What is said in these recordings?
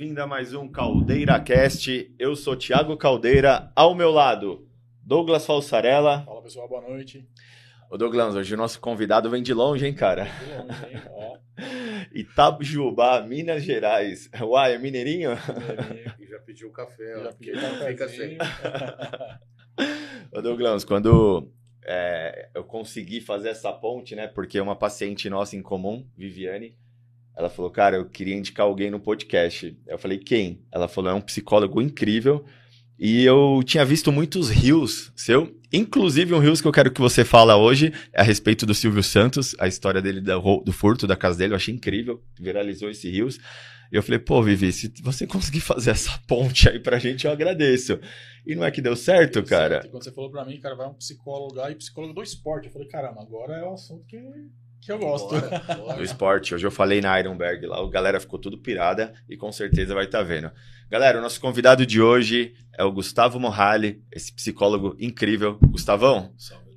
Bem-vindo a mais um Caldeira Cast. Eu sou Thiago Caldeira, ao meu lado, Douglas Falsarella. Fala pessoal, boa noite. Ô Douglas, hoje o nosso convidado vem de longe, hein, cara? De longe, hein? Ó, Itabujubá, Minas Gerais. Uai, é mineirinho? mineirinho, E já pediu café, ó. já porque um não fica sem. Ô Douglas, quando é, eu consegui fazer essa ponte, né? Porque uma paciente nossa em comum, Viviane, ela falou, cara, eu queria indicar alguém no podcast. Eu falei, quem? Ela falou, é um psicólogo incrível. E eu tinha visto muitos rios seu, inclusive um rios que eu quero que você fala hoje a respeito do Silvio Santos, a história dele do, do furto da casa dele, eu achei incrível, viralizou esse rios. E eu falei, pô, Vivi, se você conseguir fazer essa ponte aí pra gente, eu agradeço. E não é que deu certo, cara? Certo, e Quando você falou pra mim, cara, vai um psicólogo lá e psicólogo do esporte. Eu falei, caramba, agora é o assunto que, que eu gosto. Bora, do esporte. Hoje eu falei na Ironberg lá, a galera ficou tudo pirada e com certeza vai estar vendo. Galera, o nosso convidado de hoje é o Gustavo Morrali, esse psicólogo incrível. Gustavão, Salve.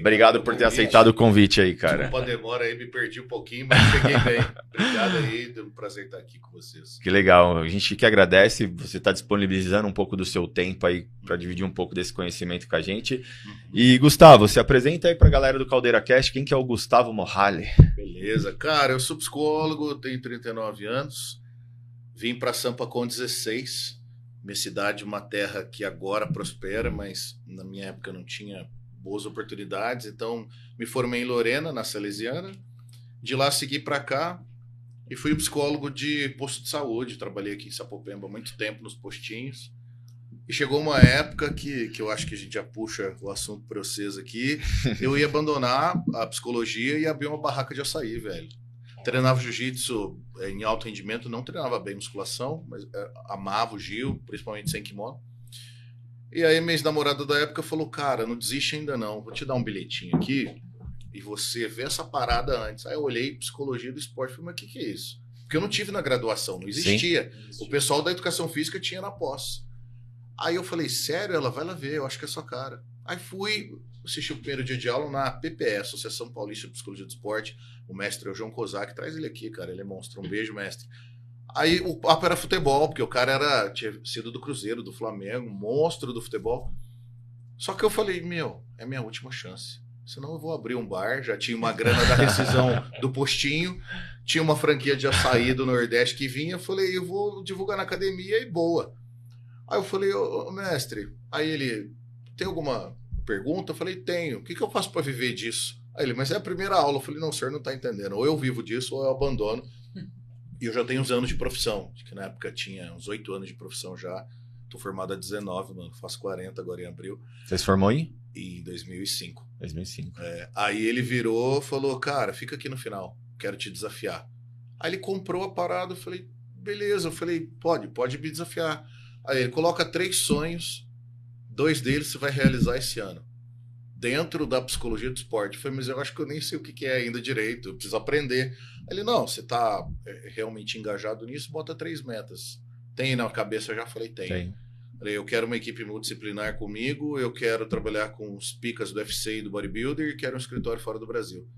Obrigado por ter aceitado o convite. aí, cara. Desculpa a demora aí, me perdi um pouquinho, mas cheguei bem. Obrigado aí, deu um prazer estar aqui com vocês. Que legal. A gente que agradece você estar disponibilizando um pouco do seu tempo aí para dividir um pouco desse conhecimento com a gente. E Gustavo, se apresenta aí pra galera do Caldeira Cast, quem que é o Gustavo Morrali? Beleza. Cara, eu sou psicólogo, tenho 39 anos. Vim para Sampa com 16. Minha cidade, uma terra que agora prospera, mas na minha época não tinha boas oportunidades. Então, me formei em Lorena, na Salesiana. De lá segui para cá e fui psicólogo de posto de saúde. Trabalhei aqui em Sapopemba muito tempo nos postinhos. E chegou uma época que, que eu acho que a gente já puxa o assunto para vocês aqui. Eu ia abandonar a psicologia e abrir uma barraca de açaí, velho. Treinava jiu-jitsu eh, em alto rendimento, não treinava bem musculação, mas eh, amava o Gil, principalmente sem kimono. E aí, minha ex-namorada da época falou: Cara, não desiste ainda não, vou te dar um bilhetinho aqui e você vê essa parada antes. Aí eu olhei psicologia do esporte falei: Mas o que, que é isso? Porque eu não tive na graduação, não existia. O pessoal da educação física tinha na pós. Aí eu falei, sério? Ela vai lá ver, eu acho que é sua cara. Aí fui assistir o primeiro dia de aula na PPE, Associação Paulista de Psicologia do Esporte. O mestre é o João Kozak, traz ele aqui, cara, ele é monstro. Um beijo, mestre. Aí o papo era futebol, porque o cara era, tinha sido do Cruzeiro, do Flamengo, monstro do futebol. Só que eu falei, meu, é minha última chance. Senão eu vou abrir um bar, já tinha uma grana da rescisão do postinho, tinha uma franquia de açaí do Nordeste que vinha, eu falei, eu vou divulgar na academia e boa. Aí eu falei, ô, mestre, aí ele, tem alguma pergunta? Eu falei, tenho. O que, que eu faço para viver disso? Aí ele, mas é a primeira aula. Eu falei, não, o senhor não tá entendendo. Ou eu vivo disso ou eu abandono. E eu já tenho uns anos de profissão. Que na época tinha uns oito anos de profissão já. Tô formado há 19, mano. Faço 40 agora em abril. Você se formou em E em 2005. 2005. É, aí ele virou falou, cara, fica aqui no final. Quero te desafiar. Aí ele comprou a parada. Eu falei, beleza. Eu falei, pode, pode me desafiar. Aí ele coloca três sonhos, dois deles você vai realizar esse ano. Dentro da psicologia do esporte. Eu falei, mas eu acho que eu nem sei o que é ainda direito, eu preciso aprender. Ele, não, você está realmente engajado nisso, bota três metas. Tem na cabeça? Eu já falei, tem. Tem. Eu quero uma equipe multidisciplinar comigo, eu quero trabalhar com os picas do UFC e do bodybuilder e quero um escritório fora do Brasil.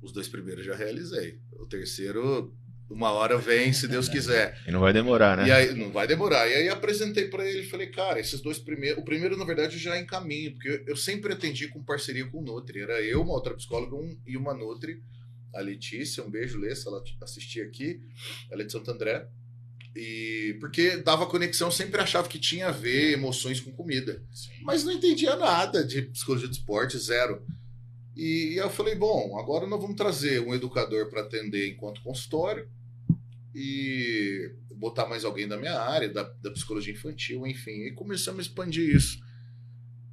Os dois primeiros já realizei. O terceiro, uma hora vem, se Deus quiser. E não vai demorar, né? E aí, não vai demorar. E aí apresentei para ele, falei, cara, esses dois primeiros, o primeiro na verdade já é em caminho, porque eu sempre atendi com parceria com o Nutri. Era eu, uma outra psicóloga um, e uma Nutri, a Letícia, um beijo, Lê, se ela assistir aqui, ela é de Santo André. E porque dava conexão, sempre achava que tinha a ver emoções com comida. Mas não entendia nada de psicologia do esporte, zero. E, aí eu falei, bom, agora nós vamos trazer um educador para atender enquanto consultório e botar mais alguém da minha área, da, da psicologia infantil, enfim. E começamos a expandir isso.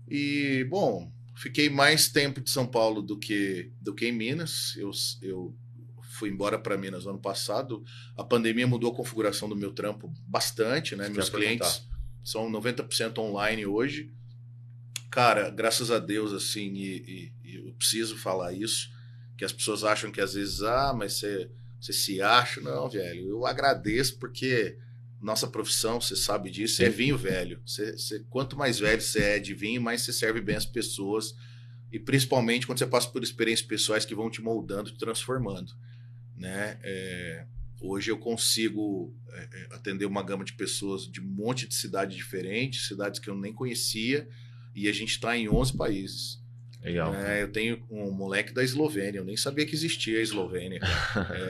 E, bom, fiquei mais tempo de São Paulo do que, do que em Minas. Eu, eu fui embora para Minas no ano passado. A pandemia mudou a configuração do meu trampo bastante, né? Isso Meus clientes são 90% online hoje. Cara, graças a Deus, assim, e, e- e eu preciso falar isso, que as pessoas acham que às vezes, ah, mas você, você se acha. Não, velho, eu agradeço porque nossa profissão, você sabe disso, é Sim. vinho velho. Você, você- quanto mais velho você é de vinho, mais você serve bem as pessoas. E principalmente quando você passa por experiências pessoais que vão te moldando, te transformando. Né? É, Hoje eu consigo é, é, atender uma gama de pessoas de um monte de cidades diferentes, cidades que eu nem conhecia, e a gente está em 11 países. Legal. É, eu tenho um moleque da Eslovênia, eu nem sabia que existia a Eslovênia.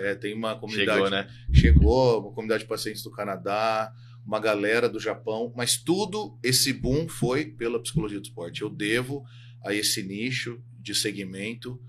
É, tem uma comunidade. Chegou, né? Chegou, uma comunidade de pacientes do Canadá, uma galera do Japão, mas tudo esse boom foi pela psicologia do esporte. Eu devo a esse nicho de segmento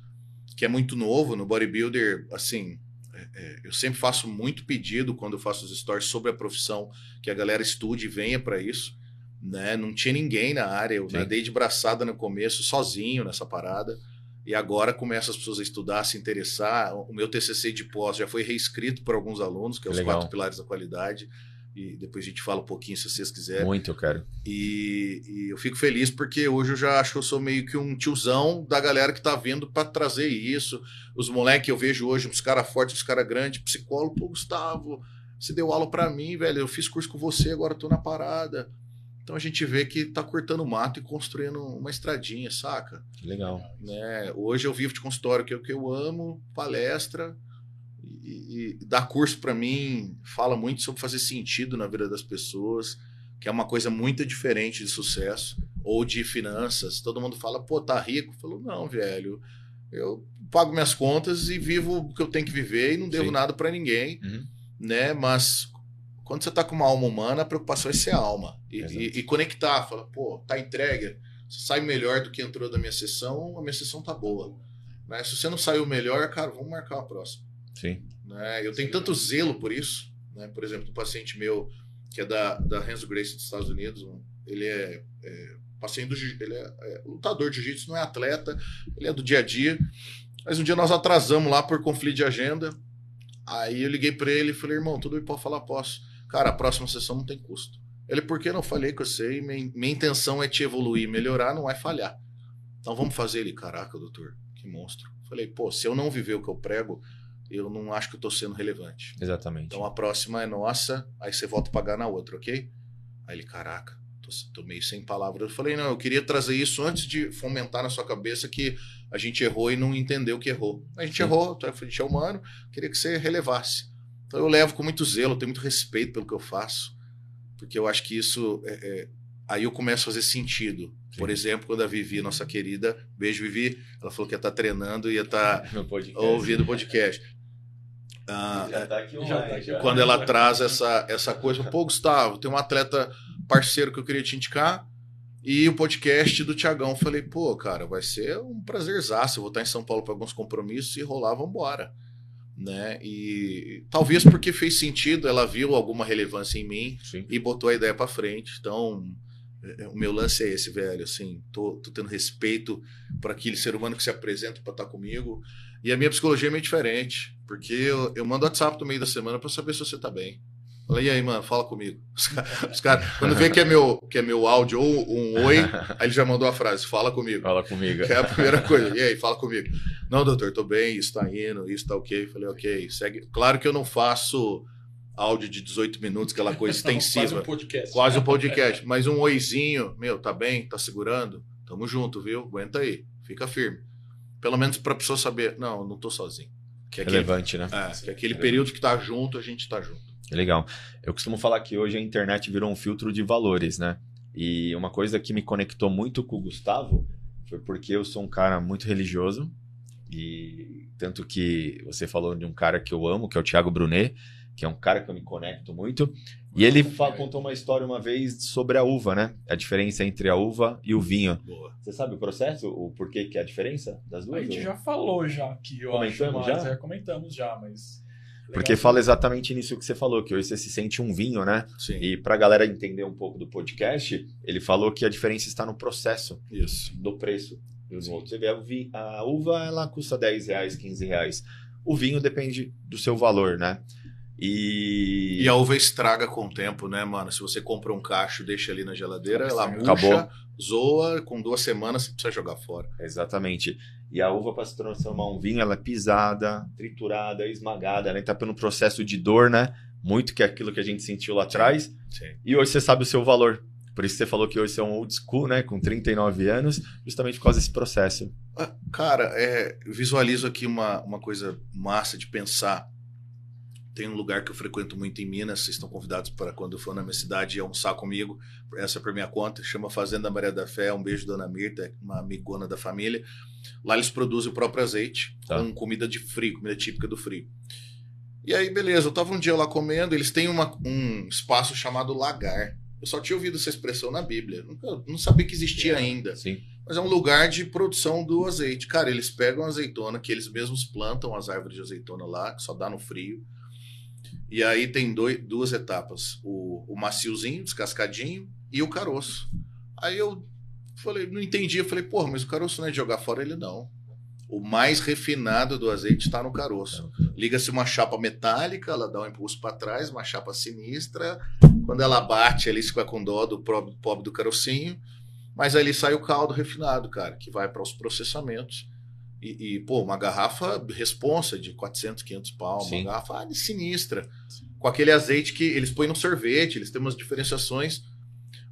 que é muito novo no bodybuilder, assim, é, é, eu sempre faço muito pedido quando eu faço os stories sobre a profissão que a galera estude e venha para isso, né? Não tinha ninguém na área, eu Sim. nadei de braçada no começo, sozinho nessa parada. E agora começa as pessoas a estudar, a se interessar. O meu TCC de pós já foi reescrito por alguns alunos, que é os Legal. quatro pilares da qualidade. E depois a gente fala um pouquinho se vocês quiserem. Muito, eu quero. E, e eu fico feliz porque hoje eu já acho que eu sou meio que um tiozão da galera que tá vindo para trazer isso. Os moleques eu vejo hoje, uns caras fortes, uns caras grandes, psicólogo, pô, Gustavo, você deu aula para mim, velho. Eu fiz curso com você, agora tô na parada. Então a gente vê que tá cortando mato e construindo uma estradinha, saca? Legal. né? Hoje eu vivo de consultório, que é o que eu amo, palestra e, e dar curso para mim fala muito sobre fazer sentido na vida das pessoas, que é uma coisa muito diferente de sucesso ou de finanças. Todo mundo fala, pô, tá rico? Eu falo, não, velho. Eu pago minhas contas e vivo o que eu tenho que viver e não devo Sim. nada para ninguém, Uhum. né? Mas quando você tá com uma alma humana, a preocupação é ser alma e, e- e conectar. Fala, pô, tá entregue. Você sai melhor do que entrou da minha sessão, a minha sessão tá boa. Né? Se você não saiu melhor, cara, vamos marcar uma próxima. Sim. Né? Eu tenho tanto zelo por isso. Né? Por exemplo, um paciente meu, que é da, da Renzo Grace dos Estados Unidos, ele é, é paciente do jiu- ele é, é lutador de jiu-jitsu, não é atleta, ele é do dia a dia. Mas um dia nós atrasamos lá por conflito de agenda. Aí eu liguei para ele e falei, irmão, tudo bem, pode falar, posso. Cara, a próxima sessão não tem custo. Ele, por que não falei que eu sei? Minha, minha intenção é te evoluir, melhorar, não é falhar. Então vamos fazer ele. Caraca, doutor, que monstro. Falei, pô, se eu não viver o que eu prego, eu não acho que eu tô sendo relevante. Exatamente. Então a próxima é nossa, aí você volta a pagar na outra, ok? Aí ele, caraca, tô, tô meio sem palavras. Eu falei, não, eu queria trazer isso antes de fomentar na sua cabeça que a gente errou e não entendeu que errou. A gente Sim. errou, a gente é humano, queria que você relevasse. Então eu levo com muito zelo, eu tenho muito respeito pelo que eu faço, porque eu acho que isso. é- é- aí eu começo a fazer sentido. Sim. Por exemplo, quando a Vivi, nossa querida, beijo Vivi, ela falou que ia estar treinando e ia estar podcast. ouvindo o podcast. Ah, Já tá aqui Já online, tá aqui. já. quando ela traz essa, essa coisa, pô, Gustavo, tem um atleta parceiro que eu queria te indicar e o podcast do Tiagão. Falei, pô, cara, vai ser um prazerzaço. Eu vou estar em São Paulo para alguns compromissos e rolar, vambora. Né? E talvez porque fez sentido, ela viu alguma relevância em mim Sim. e botou a ideia para frente. Então, é, é, o meu lance é esse, velho. Assim, tô, tô tendo respeito por aquele ser humano que se apresenta para estar comigo. E a minha psicologia é meio diferente, porque eu, eu mando WhatsApp no meio da semana para saber se você tá bem. Falei, e aí, mano, fala comigo. Os caras, os caras- quando vê que é, meu, que é meu áudio ou um oi, aí ele já mandou a frase, fala comigo. Fala comigo. Que é a primeira coisa. E aí, fala comigo. Não, doutor, tô bem, isso tá indo, isso tá ok. Falei, ok, segue. Claro que eu não faço áudio de 18 minutos, aquela coisa Quase extensiva. um podcast. Quase um podcast. Mas um oizinho, meu, tá bem? Tá segurando? Tamo junto, viu? Aguenta aí. Fica firme. Pelo menos pra pessoa saber, não, eu não tô sozinho. Que é aquele, Relevante, né? é, que é aquele período que tá junto, a gente tá junto. Legal. Eu costumo falar que hoje a internet virou um filtro de valores, né? E uma coisa que me conectou muito com o Gustavo foi porque eu sou um cara muito religioso e tanto que você falou de um cara que eu amo, que é o Thiago Brunet, que é um cara que eu me conecto muito. E ele contou uma história uma vez sobre a uva, né? A diferença entre a uva e o vinho. Boa. Você sabe o processo? O porquê que é a diferença das A duas? gente ou- já falou já aqui, eu Comentamos acho, já? é, comentamos já, mas. Porque Legal. fala exatamente nisso que você falou, que hoje você se sente um vinho, né? Sim. E para a galera entender um pouco do podcast, ele falou que a diferença está no processo Isso. do preço. outros. Você vê, a, uva ela custa 10 reais, 15 reais. O vinho depende do seu valor, né? E, E a uva estraga com o tempo, né, mano? Se você compra um cacho deixa ali na geladeira, ela murcha, Acabou. zoa, com duas semanas você precisa jogar fora. Exatamente. E a uva, para se transformar um vinho, ela é pisada, triturada, esmagada. Ela está pelo processo de dor, né? Muito que é aquilo que a gente sentiu lá atrás. Sim. E hoje você sabe o seu valor. Por isso você falou que hoje você é um old school, né? Com 39 anos, justamente por causa desse processo. Ah, Cara, é, visualizo aqui uma, uma coisa massa de pensar. Tem um lugar que eu frequento muito em Minas, vocês estão convidados para quando for na minha cidade almoçar comigo, essa é por minha conta, chama Fazenda Maria da Fé, um beijo Dona Mirta, uma amigona da família. Lá eles produzem o próprio azeite Tá. com comida de frio, comida típica do frio. E aí, beleza, eu tava um dia lá comendo, eles têm uma- um espaço chamado lagar. Eu só tinha ouvido essa expressão na Bíblia, nunca, não sabia que existia É. ainda. Sim. Mas é um lugar de produção do azeite. Cara, eles pegam azeitona, que eles mesmos plantam as árvores de azeitona lá, que só dá no frio. E aí tem dois, duas etapas: o, o maciozinho, descascadinho, e o caroço. Aí eu falei, não entendi. Eu falei, porra, mas o caroço não é de jogar fora? Ele não. O mais refinado do azeite está no caroço. Liga-se uma chapa metálica, ela dá um impulso para trás, uma chapa sinistra. Quando ela bate, ali se fica com dó do pobre, pobre do carocinho. Mas ali sai o caldo refinado, cara, que vai para os processamentos. E, e, pô, uma garrafa responsa de 400, 500 pau, Sim. uma garrafa sinistra. Com aquele azeite que eles põem no sorvete, eles têm umas diferenciações.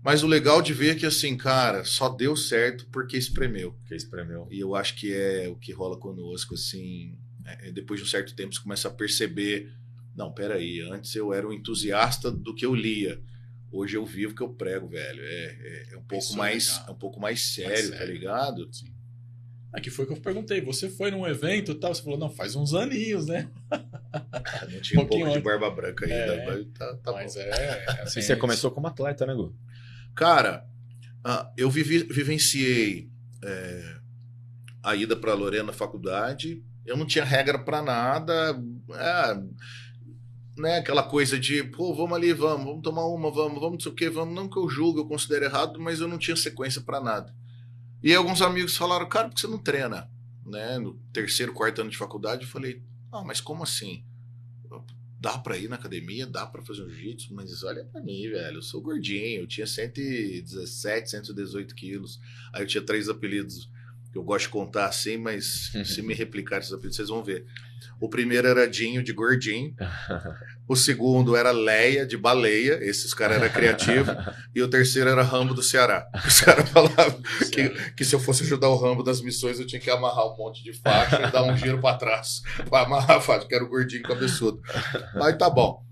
Mas o legal de ver é que, assim, cara, só deu certo porque espremeu. Que espremeu. E eu acho que é o que rola conosco, assim. é, depois de um certo tempo, você começa a perceber: não, peraí, antes eu era um entusiasta do que eu lia. Hoje eu vivo que eu prego, velho. É, é- é um pouco Isso é mais, é um pouco mais sério, tá sério. ligado? Aqui foi que eu perguntei. Você foi num evento e tal? Você falou, não, faz uns aninhos, né? Não tinha um Pouquinho pouco de barba branca ainda, É. mas tá, tá Mas bom. é. é assim, E você começou como atleta, né, Gu? Cara, ah, eu vivi- vivenciei é, a ida para Lorena na faculdade. Eu não tinha regra para nada. É, né, aquela coisa de, pô, vamos ali, vamos, vamos tomar uma, vamos, vamos, não sei o que, vamos. Não que eu julgo, eu considero errado, mas eu não tinha sequência para nada. E alguns amigos falaram, cara, por que você não treina? Né, no terceiro, quarto ano de faculdade, eu falei, ah, mas como assim? Dá pra ir na academia, dá pra fazer um jiu-jitsu, mas olha pra mim, velho, eu sou gordinho, eu tinha 117, 118 quilos, aí eu tinha três apelidos que eu gosto de contar assim, mas se me replicar esses apelidos, vocês vão ver. O primeiro era Dinho, de gordinho, o segundo era Leia, de baleia, esses caras eram criativos, e o terceiro era Rambo do Ceará. Os caras falavam que, que se eu fosse ajudar o Rambo das missões, eu tinha que amarrar um monte de faixa e dar um giro pra trás pra amarrar a faixa, que era o gordinho cabeçudo. Aí tá bom.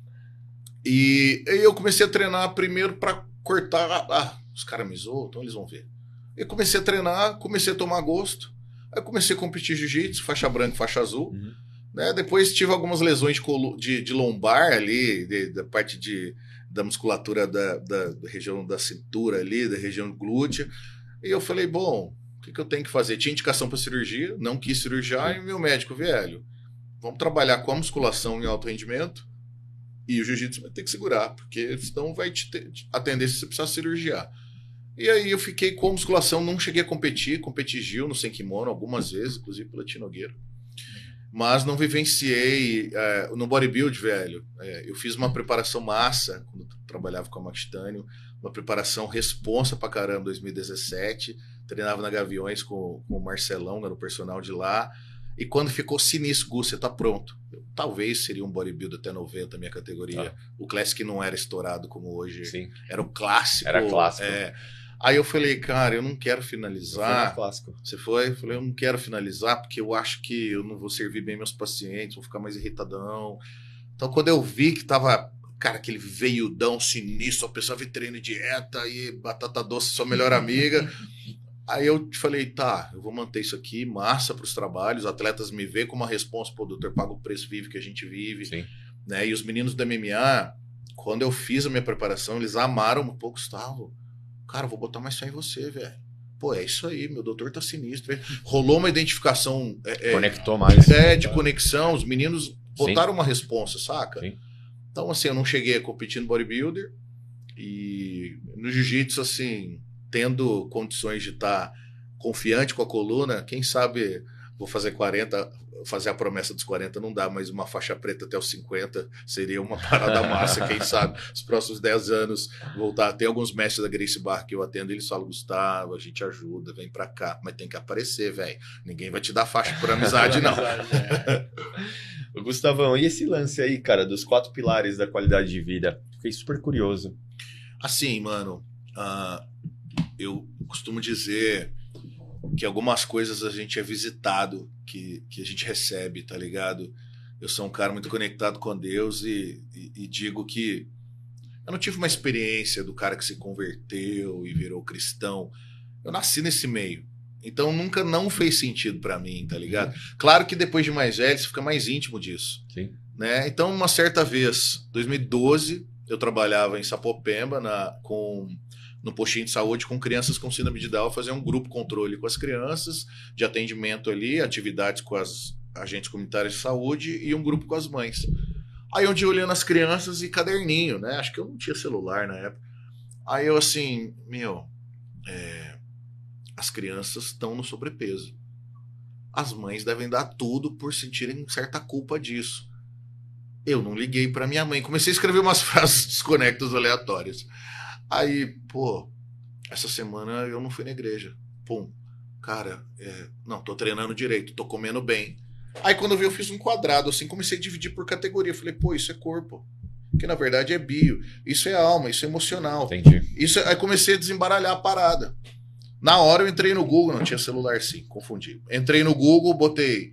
E aí eu comecei a treinar primeiro pra cortar. Ah, os caras me zoam, então eles vão ver. Eu comecei a treinar, comecei a tomar gosto. Aí comecei a competir jiu-jitsu, faixa branca, faixa azul. Uhum. Né? Depois tive algumas lesões de, de, de lombar ali, de- da parte de, da musculatura da, da, da região da cintura ali, da região glútea. E eu falei, bom, o que, que eu tenho que fazer? Tinha indicação para cirurgia, não quis cirurgiar, e meu médico, velho, vamos trabalhar com a musculação em alto rendimento e o jiu-jitsu vai ter que segurar, porque senão vai te ter, a tendência é você precisar cirurgiar. E aí eu fiquei com a musculação, não cheguei a competir, competi Gil no sem kimono algumas vezes, inclusive pela Tinogueira. Mas não vivenciei é, no bodybuild, velho. É, eu fiz uma preparação massa quando trabalhava com a Max Titânio, uma preparação responsa pra caramba em 2017. Treinava na Gaviões com, com o Marcelão, era o personal de lá. E quando ficou sinistro, Gu, você tá pronto. Eu, talvez seria um bodybuilder até 90, minha categoria. Tá. O Classic não era estourado como hoje. Sim. Era o clássico. Era clássico. é. Aí eu falei, cara, eu não quero finalizar. Você foi? Eu falei, eu não quero finalizar porque eu acho que eu não vou servir bem meus pacientes, vou ficar mais irritadão. Então, quando eu vi que tava, cara, aquele veiudão sinistro, a pessoa treino e dieta e batata doce, sua melhor amiga. Aí eu te falei, tá, eu vou manter isso aqui, massa para os trabalhos, atletas me vê como uma resposta, pô, doutor, paga o preço vive que a gente vive, Sim. né? E os meninos do MMA, quando eu fiz a minha preparação, eles amaram um pouco, Gustavo. Cara, vou botar mais fé em você, velho. Pô, é isso aí, meu doutor tá sinistro. Rolou uma identificação é, é, Conectou mais. é, de conexão, os meninos botaram uma responsa, saca? Sim. Então, assim, eu não cheguei a competir no bodybuilder e no jiu-jitsu, assim, tendo condições de estar confiante com a coluna, quem sabe vou fazer 40, fazer a promessa dos 40 não dá, mas uma faixa preta até os 50 seria uma parada massa, quem sabe os próximos 10 anos voltar. Tem alguns mestres da Grace Bar que eu atendo, eles falam, Gustavo, a gente ajuda, vem pra cá, mas tem que aparecer, velho. Ninguém vai te dar faixa por amizade, não. é. Gustavão, e esse lance aí, cara, dos quatro pilares da qualidade de vida? Fiquei super curioso. Assim, mano, ah, eu costumo dizer que algumas coisas a gente é visitado, que, que a gente recebe, tá ligado? Eu sou um cara muito conectado com Deus e, e, e digo que eu não tive uma experiência do cara que se converteu e virou cristão. Eu nasci nesse meio. Então nunca não fez sentido para mim, tá ligado? Claro que depois de mais velho você fica mais íntimo disso. Sim. Né? Então, uma certa vez, 2012, eu trabalhava em Sapopemba na, com no postinho de saúde com crianças com síndrome de Down, fazer um grupo controle com as crianças, de atendimento ali, atividades com as agentes comunitários de saúde e um grupo com as mães. Aí um dia olhando as crianças e caderninho, né? Acho que eu não tinha celular na época. Aí eu assim, meu, é, as crianças estão no sobrepeso. As mães devem dar tudo por sentirem certa culpa disso. Eu não liguei para minha mãe. Comecei a escrever umas frases desconectas aleatórias. Aí, pô, essa semana eu não fui na igreja. Pum, cara, é, não, tô treinando direito, tô comendo bem. Aí quando eu vi, eu fiz um quadrado, assim, comecei a dividir por categoria. Falei, pô, isso é corpo. Que na verdade é bio. Isso é alma, isso é emocional. Entendi. Isso, aí comecei a desembaralhar a parada. Na hora eu entrei no Google, não tinha celular sim, confundi. Entrei no Google, botei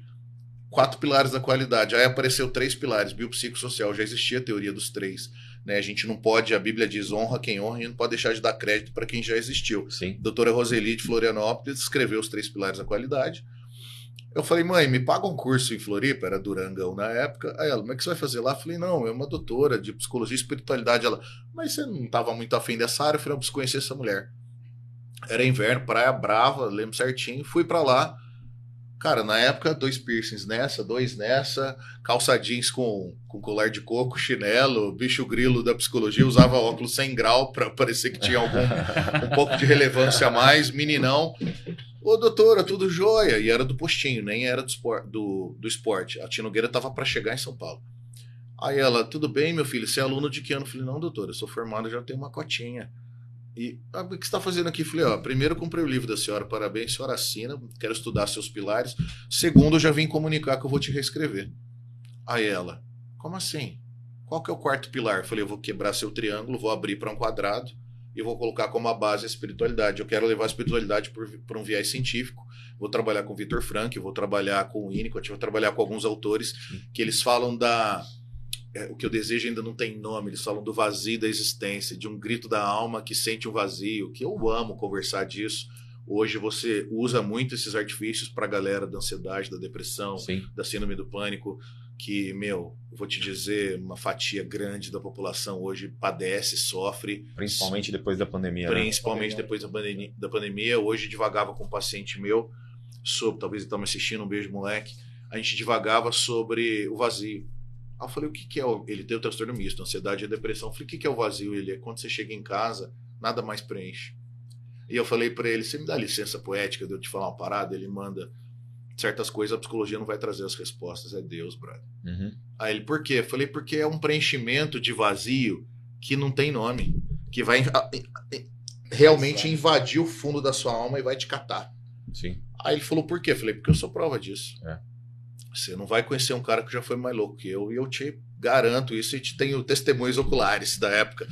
quatro pilares da qualidade. Aí apareceu três pilares, biopsicossocial, já existia a teoria dos três. Né? A gente não pode, a Bíblia diz honra quem honra e não pode deixar de dar crédito para quem já existiu. Sim. A doutora Roseli de Florianópolis escreveu os três pilares da qualidade. Eu falei, mãe, me paga um curso em Floripa, era Durangão na época. Aí ela, como é que você vai fazer lá? Eu falei, não, é uma doutora de psicologia e espiritualidade. Ela, mas você não estava muito afim dessa área? Eu falei, eu preciso conhecer essa mulher. Era inverno, praia brava, lembro certinho. Fui para lá, Cara, na época, dois piercings nessa, dois nessa, calça jeans com, com colar de coco, chinelo, bicho grilo da psicologia, usava óculos sem grau para parecer que tinha algum um pouco de relevância a mais, meninão. Ô, doutora, tudo jóia. E era do postinho, nem era do, espor, do, do esporte. A Tia Nogueira tava para chegar em São Paulo. Aí ela, tudo bem, meu filho? Você é aluno de que ano? Eu falei, não, doutora, eu sou formado, já tenho uma cotinha. E ah, o que você está fazendo aqui? Falei, ó, primeiro comprei o livro da senhora, parabéns, senhora assina, quero estudar seus pilares. Segundo, eu já vim comunicar que eu vou te reescrever. Aí ela, como assim? Qual que é o quarto pilar? Falei, eu vou quebrar seu triângulo, vou abrir para um quadrado e vou colocar como a base a espiritualidade. Eu quero levar a espiritualidade para um viés científico. Vou trabalhar com Vitor Frank, vou trabalhar com o Winnicott, vou trabalhar com alguns autores que eles falam da é, o que eu desejo ainda não tem nome, eles falam do vazio da existência, de um grito da alma que sente um vazio, que eu amo conversar disso. Hoje você usa muito esses artifícios para a galera da ansiedade, da depressão, Sim. da síndrome do pânico, que, meu, vou te dizer, uma fatia grande da população hoje padece, sofre. Principalmente depois da pandemia. né? Principalmente depois da pandemia, da pandemia. Hoje divagava com um paciente meu, sobre, talvez ele está me assistindo, um beijo, moleque. A gente divagava sobre o vazio Aí eu falei, o que, que é? O... Ele tem o transtorno misto, ansiedade e depressão. Eu falei, o que, que é o vazio? Ele é quando você chega em casa, nada mais preenche. E eu falei para ele, você me dá licença poética de eu te falar uma parada? Ele manda certas coisas, a psicologia não vai trazer as respostas, é Deus, brother. Uhum. Aí ele, por quê? Eu falei, porque é um preenchimento de vazio que não tem nome, que vai realmente invadir o fundo da sua alma e vai te catar. Sim. Aí ele falou, por quê? Eu falei, porque eu sou prova disso. É. Você não vai conhecer um cara que já foi mais louco que eu, e eu te garanto isso, e te tenho testemunhos oculares da época.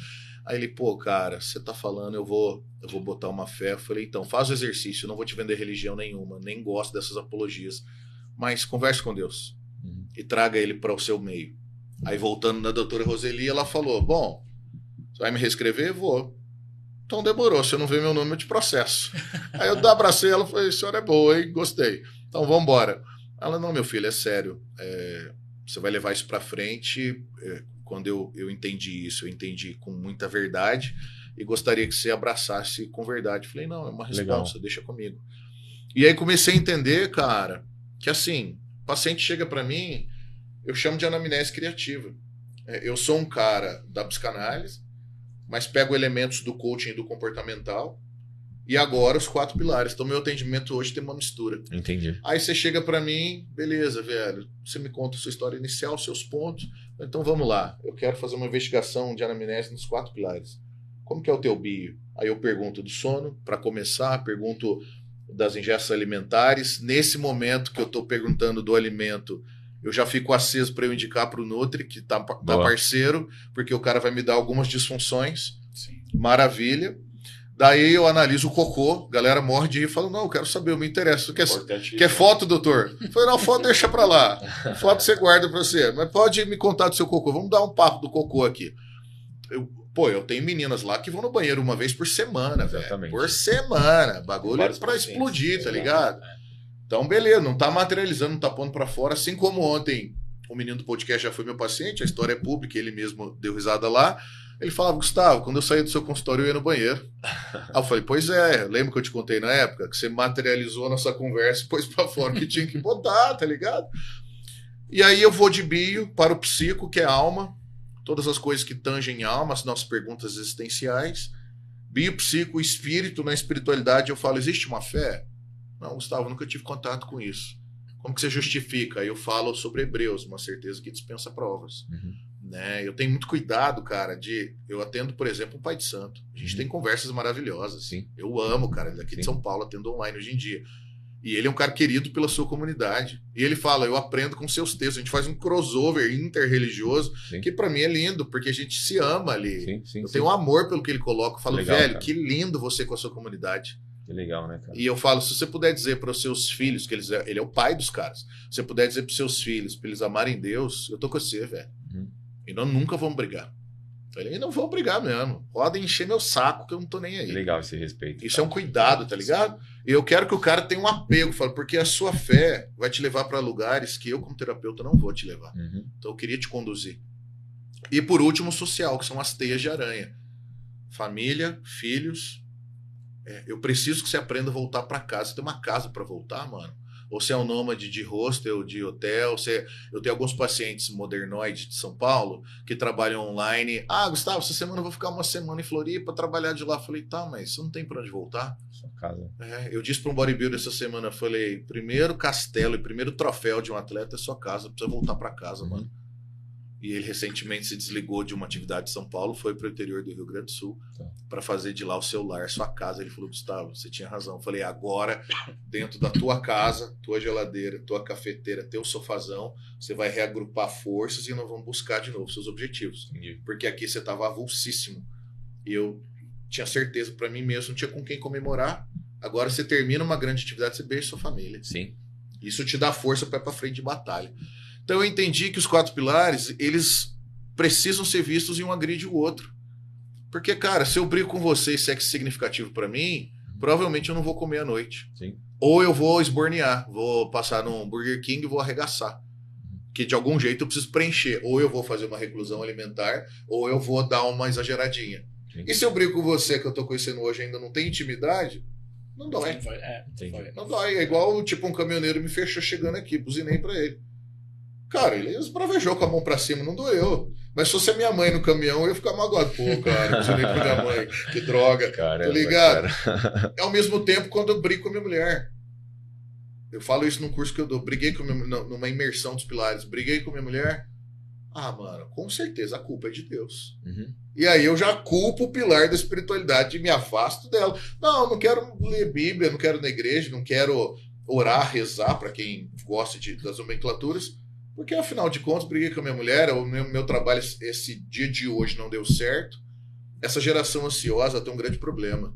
Aí ele, pô, cara, você tá falando, eu vou, eu vou botar uma fé. Eu falei, então, faz o exercício, eu não vou te vender religião nenhuma, nem gosto dessas apologias. Mas converse com Deus Uhum. e traga ele para o seu meio. Aí voltando na doutora Roseli, ela falou: Bom, você vai me reescrever? Vou. Então demorou, se eu não ver meu nome, eu te processo. Aí eu abracei ela e falei: senhora é boa, hein? Gostei. Então vamos embora. Ela, não, meu filho, é sério. É, você vai levar isso para frente. É, quando eu, eu entendi isso, eu entendi com muita verdade e gostaria que você abraçasse com verdade. Falei, não, é uma Legal. resposta, deixa comigo. E aí comecei a entender, cara, que assim, o paciente chega para mim, eu chamo de anamnese criativa. É, Eu sou um cara da psicanálise, mas pego elementos do coaching e do comportamental. E agora os quatro pilares. Então, meu atendimento hoje tem uma mistura. Entendi. Aí você chega para mim, beleza, velho. Você me conta a sua história inicial, seus pontos. Então vamos lá. Eu quero fazer uma investigação de anamnese nos quatro pilares. Como que é o teu bio? Aí eu pergunto do sono, para começar, pergunto das ingestas alimentares. Nesse momento que eu estou perguntando do alimento, eu já fico aceso para eu indicar para o Nutri, que tá, tá parceiro, porque o cara vai me dar algumas disfunções. Sim. Maravilha. Daí eu analiso o cocô, a galera morre de rir e fala: Não, eu quero saber, eu me interesso. Quer, Importante quer isso. foto, doutor? Eu falei: Não, foto deixa pra lá. Foto você guarda pra você. Mas pode me contar do seu cocô. Vamos dar um papo do cocô aqui. Eu, pô, eu tenho meninas lá que vão no banheiro uma vez por semana, velho. Por semana. Bagulho é pra explodir, tá ligado? Então, beleza, não tá materializando, não tá pondo pra fora. Assim como ontem o menino do podcast já foi meu paciente, a história é pública, ele mesmo deu risada lá. Ele falava, Gustavo, quando eu saía do seu consultório eu ia no banheiro. Aí eu falei, pois é, lembra que eu te contei na época? Que você materializou a nossa conversa e pôs pra fora que tinha que botar, tá ligado? E aí eu vou de bio para o psico, que é alma, todas as coisas que tangem alma, as nossas perguntas existenciais. Bio, psico, espírito, na espiritualidade eu falo, existe uma fé? Não, Gustavo, nunca tive contato com isso. Como que você justifica? Aí eu falo sobre Hebreus, uma certeza que dispensa provas. Uhum. Né? Eu tenho muito cuidado, cara, de. Eu atendo, por exemplo, um pai de santo. A gente Uhum. tem conversas maravilhosas. Sim. Eu amo, cara, ele é daqui de Sim. São Paulo, atendo online hoje em dia. E ele é um cara querido pela sua comunidade. E ele fala: Eu aprendo com seus textos. A gente faz um crossover interreligioso, Sim. que pra mim é lindo, porque a gente se ama ali. Sim, sim. Eu sim. tenho um amor pelo que ele coloca. Eu falo, Legal, velho, cara. que lindo você com a sua comunidade. Que legal, né, cara? E eu falo, se você puder dizer para os seus filhos, que eles, ele é o pai dos caras, se você puder dizer para seus filhos, para eles amarem Deus, eu tô com você, velho. Uhum. E nós nunca vamos brigar. Falei, não vão brigar mesmo. Podem encher meu saco, que eu não tô nem aí. legal esse respeito. Isso é um cuidado, tá ligado? E eu quero que o cara tenha um apego, falo, porque a sua fé vai te levar para lugares que eu, como terapeuta, não vou te levar. Uhum. Então eu queria te conduzir. E por último, o social, que são as teias de aranha. Família, filhos. É, eu preciso que você aprenda a voltar para casa. Você tem uma casa para voltar, mano? Ou você é um nômade de hostel, de hotel. Você... Eu tenho alguns pacientes modernoides de São Paulo que trabalham online. Ah, Gustavo, essa semana eu vou ficar uma semana em Floripa trabalhar de lá. Eu falei, tá, mas você não tem para onde voltar? Sua casa. É, eu disse para um bodybuilder essa semana, falei, primeiro castelo e primeiro troféu de um atleta é sua casa, precisa voltar para casa, Uhum. mano. E ele recentemente se desligou de uma atividade de São Paulo, foi para o interior do Rio Grande do Sul Tá. para fazer de lá o seu lar, sua casa. Ele falou, Gustavo, você tinha razão. Eu falei, agora, dentro da tua casa, tua geladeira, tua cafeteira, teu sofazão, você vai reagrupar forças e nós vamos buscar de novo seus objetivos Entendi. porque aqui você estava avulsíssimo. E eu tinha certeza para mim mesmo, não tinha com quem comemorar. Agora você termina uma grande atividade, você beija sua família. Sim. Isso te dá força para ir para frente de batalha. Então eu entendi que os quatro pilares, eles precisam ser vistos e um agride o outro. Porque, cara, se eu brigo com você e isso é significativo para mim, provavelmente eu não vou comer à noite. Sim. Ou eu vou esbornear, vou passar num Burger King e vou arregaçar. Que de algum jeito eu preciso preencher. Ou eu vou fazer uma reclusão alimentar, ou eu vou dar uma exageradinha. Sim. E se eu brigo com você, que eu tô conhecendo hoje, ainda não tem intimidade, não dói. Vai, é, Entendi. vai. Não dói. É igual, tipo, um caminhoneiro me fechou chegando aqui, buzinei pra ele. Cara, ele esbravejou com a mão pra cima, não doeu. Mas se fosse a minha mãe no caminhão, eu ia ficar magoado. Pô, cara, buzinei pra minha mãe. Que droga. Caramba, Tá ligado? cara. Ao mesmo tempo, quando eu brigo com a minha mulher. Eu falo isso num curso que eu dou. Briguei com minha, não, numa imersão dos pilares. Briguei com a minha mulher. Ah, mano, com certeza a culpa é de Deus. Uhum. E aí eu já culpo o pilar da espiritualidade e me afasto dela. Não, não quero ler Bíblia, não quero ir na igreja, não quero orar, rezar, para quem gosta de, das nomenclaturas. Porque afinal de contas, briguei com a minha mulher, o meu, meu trabalho esse- dia de hoje não deu certo. Essa geração ansiosa tem um grande problema.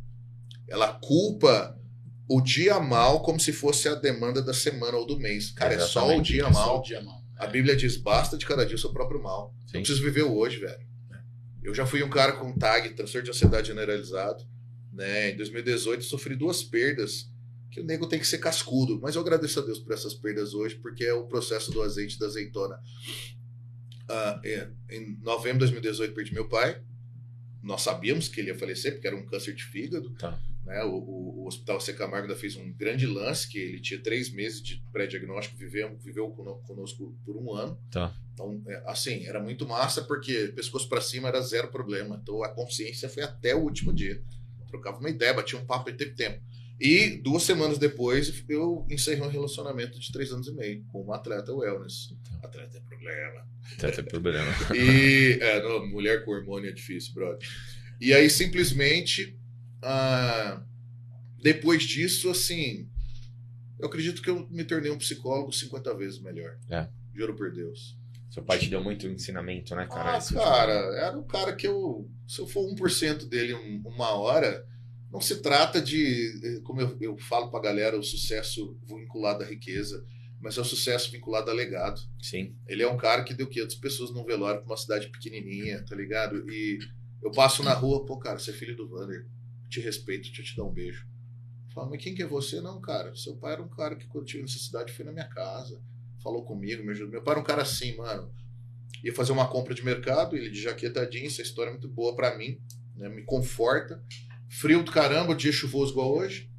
Ela culpa o dia mal como se fosse a demanda da semana ou do mês. Cara, é só o dia É só mal. o dia mal. A Bíblia diz: basta de cada dia o seu próprio mal. Sim. Eu preciso viver hoje, velho. Eu já fui um cara com TAG, transtorno de ansiedade generalizado. Né? Em 2018, sofri duas perdas. Que o nego tem que ser cascudo. Mas eu agradeço a Deus por essas perdas hoje, porque é o processo do azeite da azeitona. Ah, é, em novembro de 2018, perdi meu pai. Nós sabíamos que ele ia falecer, porque era um câncer de fígado. Tá. Né? O, o- o Hospital C. Camargo ainda fez um grande lance, que ele tinha três meses de pré-diagnóstico, viveu, viveu cono- conosco por um ano. Tá. Então, é, assim, era muito massa, porque pescoço pra cima era zero problema. Então, a consciência foi até o último dia. Trocava uma ideia, batia um papo e teve tempo. E duas semanas depois, eu encerrei um relacionamento de três anos e meio com uma atleta wellness. Atleta é problema. Tá, tem problema. E é, não, mulher com hormônio é difícil, brother. E aí, simplesmente, ah, depois disso, assim, eu acredito que eu me tornei um psicólogo 50 vezes melhor. É. Juro por Deus. Seu pai te deu muito ensinamento, né, cara? Ah, cara, era um cara que eu, se eu for 1% dele um- uma hora, não se trata de, como eu, eu falo pra galera, o sucesso vinculado à riqueza, mas é o sucesso vinculado a legado. Sim. Ele é um cara que deu 500 pessoas num velório pra uma cidade pequenininha, tá ligado? E eu passo na rua, pô, cara, você é filho do Vander, te respeito, deixa eu te dar um beijo. Fala, mas quem que é você? Não, cara, seu pai era um cara que quando tive necessidade foi na minha casa, falou comigo, me ajudou. Meu pai era um cara assim, mano. Ia fazer uma compra de mercado, ele de jaqueta jeans, essa história é muito boa pra mim, né? Me conforta. Frio do caramba, dia chuvoso igual hoje.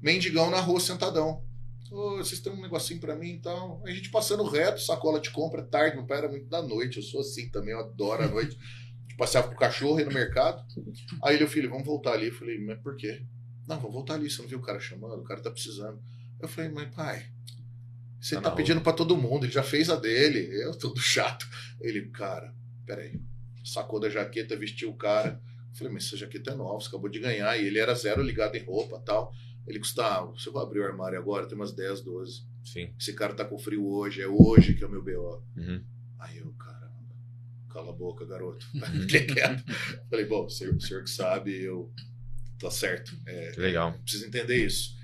Mendigão na rua sentadão. Ô, vocês têm um negocinho pra mim então? A gente passando reto, sacola de compra, tarde, meu pai era muito da noite, eu sou assim também, eu adoro a noite. A gente passeava com o cachorro aí no mercado. Aí ele, filho, vamos voltar ali. Eu falei, mas por quê? Não, vamos voltar ali, você não viu o cara chamando? O cara tá precisando. Eu falei, mas pai, você Tá tá, pedindo pra todo mundo, ele já fez a dele, eu todo chato. Ele, cara, peraí. Sacou da jaqueta, vestiu o cara. Falei, mas essa jaqueta é nova, você acabou de ganhar. E ele era zero ligado em roupa tal. Ele, Gustavo, você vai abrir o armário agora, tem umas 10, 12. Sim. Esse cara tá com frio hoje, é hoje que é o meu BO. Uhum. Aí eu, caramba, cala a boca, garoto. Fiquei quieto. Falei, bom, o senhor, o senhor que sabe, eu. Tá certo. É, legal. preciso entender isso.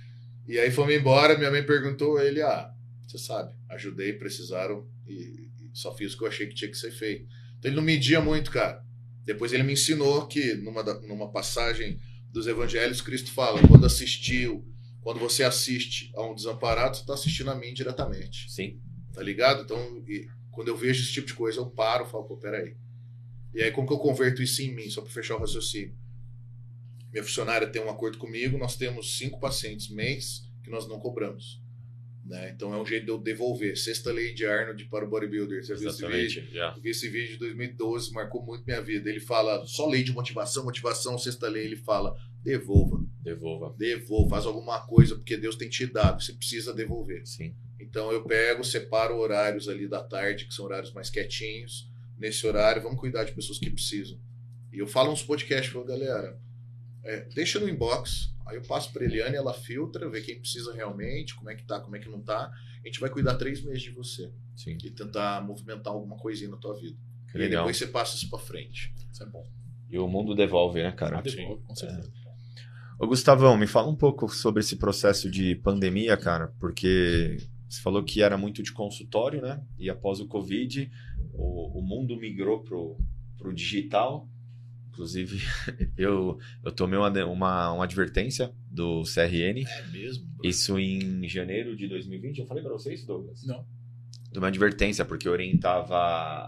E aí fomos embora, minha mãe perguntou, ele, ah, você sabe, ajudei, precisaram e, e só fiz o que eu achei que tinha que ser feito. Então ele não media muito, cara. Depois ele me ensinou que numa, numa passagem dos evangelhos, Cristo fala, quando assistiu, quando você assiste a um desamparado, você está assistindo a mim diretamente, Sim. tá ligado? Então, e quando eu vejo esse tipo de coisa, eu paro e falo, pô, peraí. E aí como que eu converto isso em mim, só para fechar o raciocínio? Minha funcionária tem um acordo comigo, nós temos cinco pacientes mês que nós não cobramos. Né? Então é um jeito de eu devolver. Sexta lei de Arnold para o bodybuilder. Você viu esse vídeo? Já. Eu vi esse vídeo de 2012, marcou muito minha vida. Ele fala só lei de motivação, motivação, sexta lei. Ele fala devolva, Devolva. devolva, faz alguma coisa, porque Deus tem te dado, você precisa devolver. Sim. Então eu pego, separo horários ali da tarde, que são horários mais quietinhos. Nesse horário, vamos cuidar de pessoas que precisam. E eu falo uns podcasts, falo, galera, é, deixa no inbox, aí eu passo para Eliane, ela filtra, vê quem precisa realmente, como é que tá, como é que não tá. A gente vai cuidar três meses de você Sim. e tentar movimentar alguma coisinha na tua vida. Que e aí legal. depois você passa isso para frente. Isso é bom. E o mundo devolve, né, cara? Ah, devolve, com certeza. Ô, Gustavão, me fala um pouco sobre esse processo de pandemia, cara, porque você falou que era muito de consultório, né? E após o Covid, o, o mundo migrou pro, pro digital. Inclusive, eu, eu tomei uma, uma, uma advertência do CRN, É mesmo? isso em janeiro de 2020. Eu falei pra vocês, Douglas? Não. de uma advertência, porque eu orientava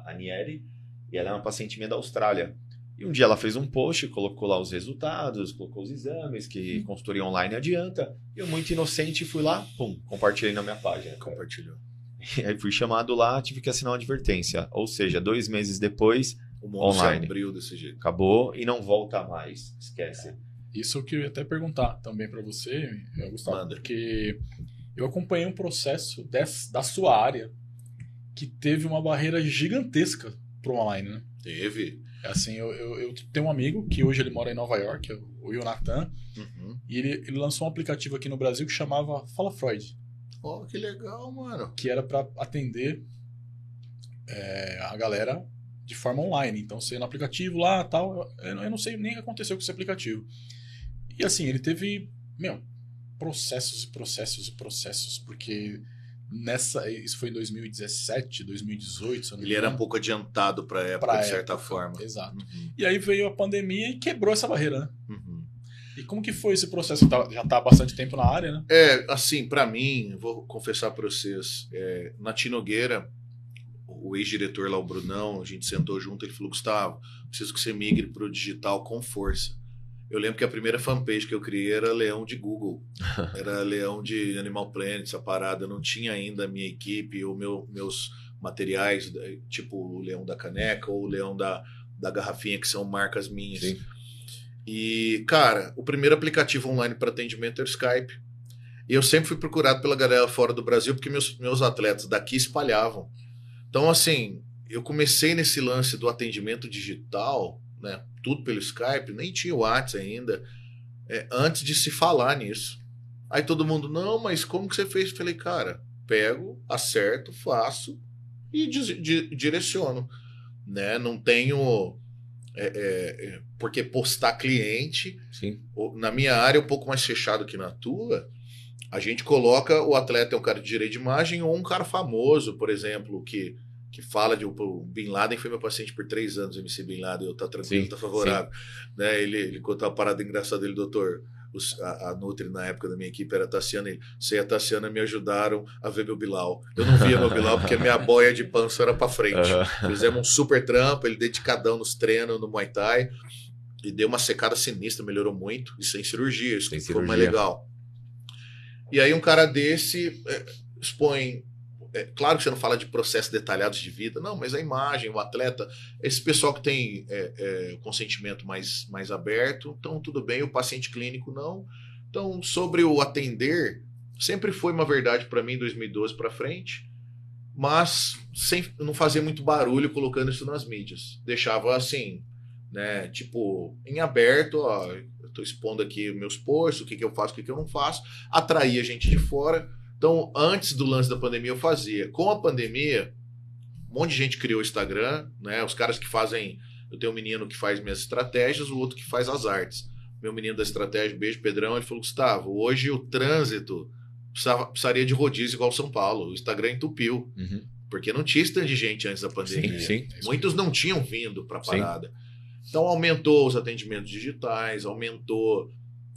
a Nieri e ela é uma paciente minha da Austrália. E um dia ela fez um post, colocou lá os resultados, colocou os exames, que consultoria online adianta. E eu, muito inocente, fui lá, pum, compartilhei na minha página. Compartilhou. E aí fui chamado lá, tive que assinar uma advertência. Ou seja, dois meses depois, O mundo Online. se abriu desse jeito. acabou e não volta mais. Esquece. Isso eu queria até perguntar também para você, eh, Gustavo, Manda. porque eu acompanhei um processo des- da sua área que teve uma barreira gigantesca pro online, né? Teve. Assim, eu, eu, eu tenho um amigo que hoje ele mora em Nova York, é o Jonathan, Uhum. e ele, ele lançou um aplicativo aqui no Brasil que chamava Fala Freud, Oh, que legal, mano. que era para atender é, a galera de forma online. Então, você no aplicativo lá tal. Eu, eu não sei nem o que aconteceu com esse aplicativo. E assim, ele teve, meu, processos e processos e processos, porque nessa. Isso foi em 2017, 2018, se eu não me Ele era um pouco adiantado pra época, Pra de certa época, forma. Exato. Uhum. E aí veio a pandemia e quebrou essa barreira, né? Uhum. E como que foi esse processo? Tá- Já tá há bastante tempo na área, né? É, assim, pra mim, vou confessar pra vocês, é, na Tinogueira, o ex-diretor lá, o Brunão, a gente sentou junto, ele falou, Gustavo, preciso que você migre pro digital com força. Eu lembro que a primeira fanpage que eu criei era Leão de Google, era Leão de Animal Planet, essa parada, eu não tinha ainda a minha equipe, ou meu, meus materiais, eh, tipo o Leão da Caneca ou o Leão da, da Garrafinha, que são marcas minhas. Sim. E, cara, o primeiro aplicativo online para atendimento era o Skype. E eu sempre fui procurado pela galera fora do Brasil porque meus, meus atletas daqui espalhavam. Então, assim, eu comecei nesse lance do atendimento digital, né? Tudo pelo Skype, nem tinha o WhatsApp ainda, é, antes de se falar nisso. Aí todo mundo, não, mas como que você fez? Eu falei, cara, pego, acerto, faço e di- di- direciono. Né? Não tenho é, é, é, porque postar cliente, Sim. na minha área, um pouco mais fechado que na tua, a gente coloca o atleta é um cara de direito de imagem ou um cara famoso, por exemplo, que, que fala de. O Bin Laden foi meu paciente por três anos, MC Bin Laden, eu tá tranquilo, Sim, tá favorável. Né, ele, ele contou uma parada engraçada dele, doutor. os- a, a Nutri, na época da minha equipe, era a Tassiana. e Você e a Tassiana me ajudaram a ver meu Bilal. Eu não via meu Bilal porque a minha boia de pança era pra frente. Fizemos um super trampo, ele dedicadão nos treinos, no Muay Thai. E deu uma secada sinistra, melhorou muito. E sem cirurgia, isso Sem ficou mais cirurgia. legal. E aí um cara desse é, expõe. É, claro que você não fala de processos detalhados de vida, não, mas a imagem, o atleta, esse pessoal que tem é, é, consentimento mais, mais aberto, então tudo bem, o paciente clínico não. Então, sobre o atender, sempre foi uma verdade para mim em 2012 para frente mas sem não fazer muito barulho colocando isso nas mídias. Deixava assim, né? Tipo, em aberto, ó, eu tô expondo aqui meus posts, o que, que eu faço, o que, que eu não faço, atraía gente de fora. Então, antes do lance da pandemia, eu fazia. Com a pandemia, um monte de gente criou o Instagram, né? Os caras que fazem. Eu tenho um menino que faz minhas estratégias, o outro que faz as artes. Meu menino da estratégia, beijo, Pedrão, ele falou: Gustavo, hoje o trânsito precisava, precisaria de rodízio igual São Paulo. O Instagram entupiu. Uhum. Porque não tinha stand de gente antes da pandemia. Sim, sim. Muitos não tinham vindo para a Sim. parada. Então aumentou os atendimentos digitais, aumentou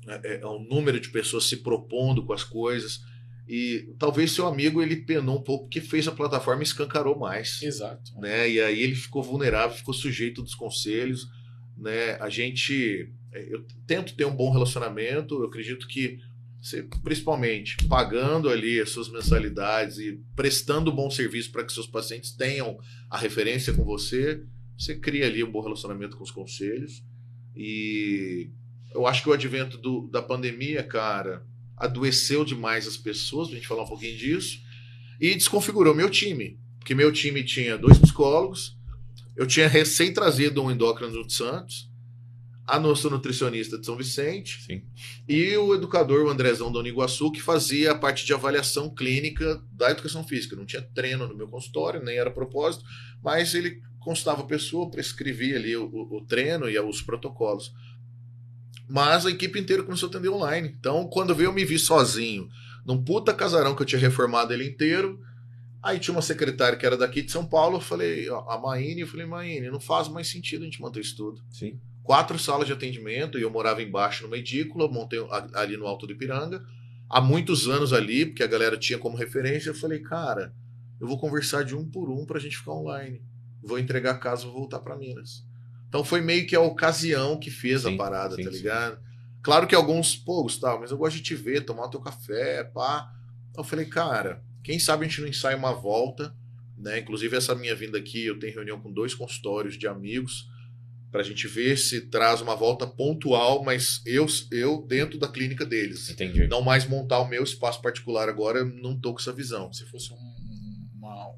é, é, o número de pessoas se propondo com as coisas. E talvez seu amigo ele penou um pouco porque fez a plataforma e escancarou mais. Exato. Né? E aí ele ficou vulnerável, ficou sujeito dos conselhos. Né? A gente. é, Eu tento ter um bom relacionamento, eu acredito que você, principalmente pagando ali as suas mensalidades e prestando bom serviço para que seus pacientes tenham a referência com você, você cria ali um bom relacionamento com os conselhos. E eu acho que o advento do- da pandemia, cara, adoeceu demais as pessoas, a gente falar um pouquinho disso, e desconfigurou meu time. Porque meu time tinha dois psicólogos, eu tinha recém trazido um endócrino de Santos, a nossa nutricionista de São Vicente, Sim. e o educador, o Andrezão Dona Iguaçu, que fazia a parte de avaliação clínica da educação física. Não tinha treino no meu consultório, nem era propósito, mas ele constava a pessoa, prescrevia ali o, o- o treino e os protocolos. Mas a equipe inteira começou a atender online. Então, quando veio, eu me vi sozinho, num puta casarão que eu tinha reformado ele inteiro. Aí tinha uma secretária que era daqui de São Paulo, eu falei, ó, a Maine, eu falei, Maine, não faz mais sentido a gente manter isso tudo Sim. quatro salas de atendimento e eu morava embaixo numa edícula, montei a- ali no Alto do Ipiranga, há muitos anos ali, porque a galera tinha como referência. Eu falei, cara, eu vou conversar de um por um pra gente ficar online. Vou entregar a casa, vou voltar pra Minas. Então foi meio que a ocasião que fez a Sim, parada, sim, tá sim. ligado? Claro que alguns, pô, Gustavo, mas eu gosto de te ver, tomar teu café, pá. Eu falei, cara, quem sabe a gente não ensaia uma volta, né? Inclusive, essa minha vinda aqui, eu tenho reunião com dois consultórios de amigos para a gente ver se traz uma volta pontual, mas eu, eu dentro da clínica deles. Entendi. Não mais montar o meu espaço particular agora, eu não tô com essa visão. Se fosse um- uma,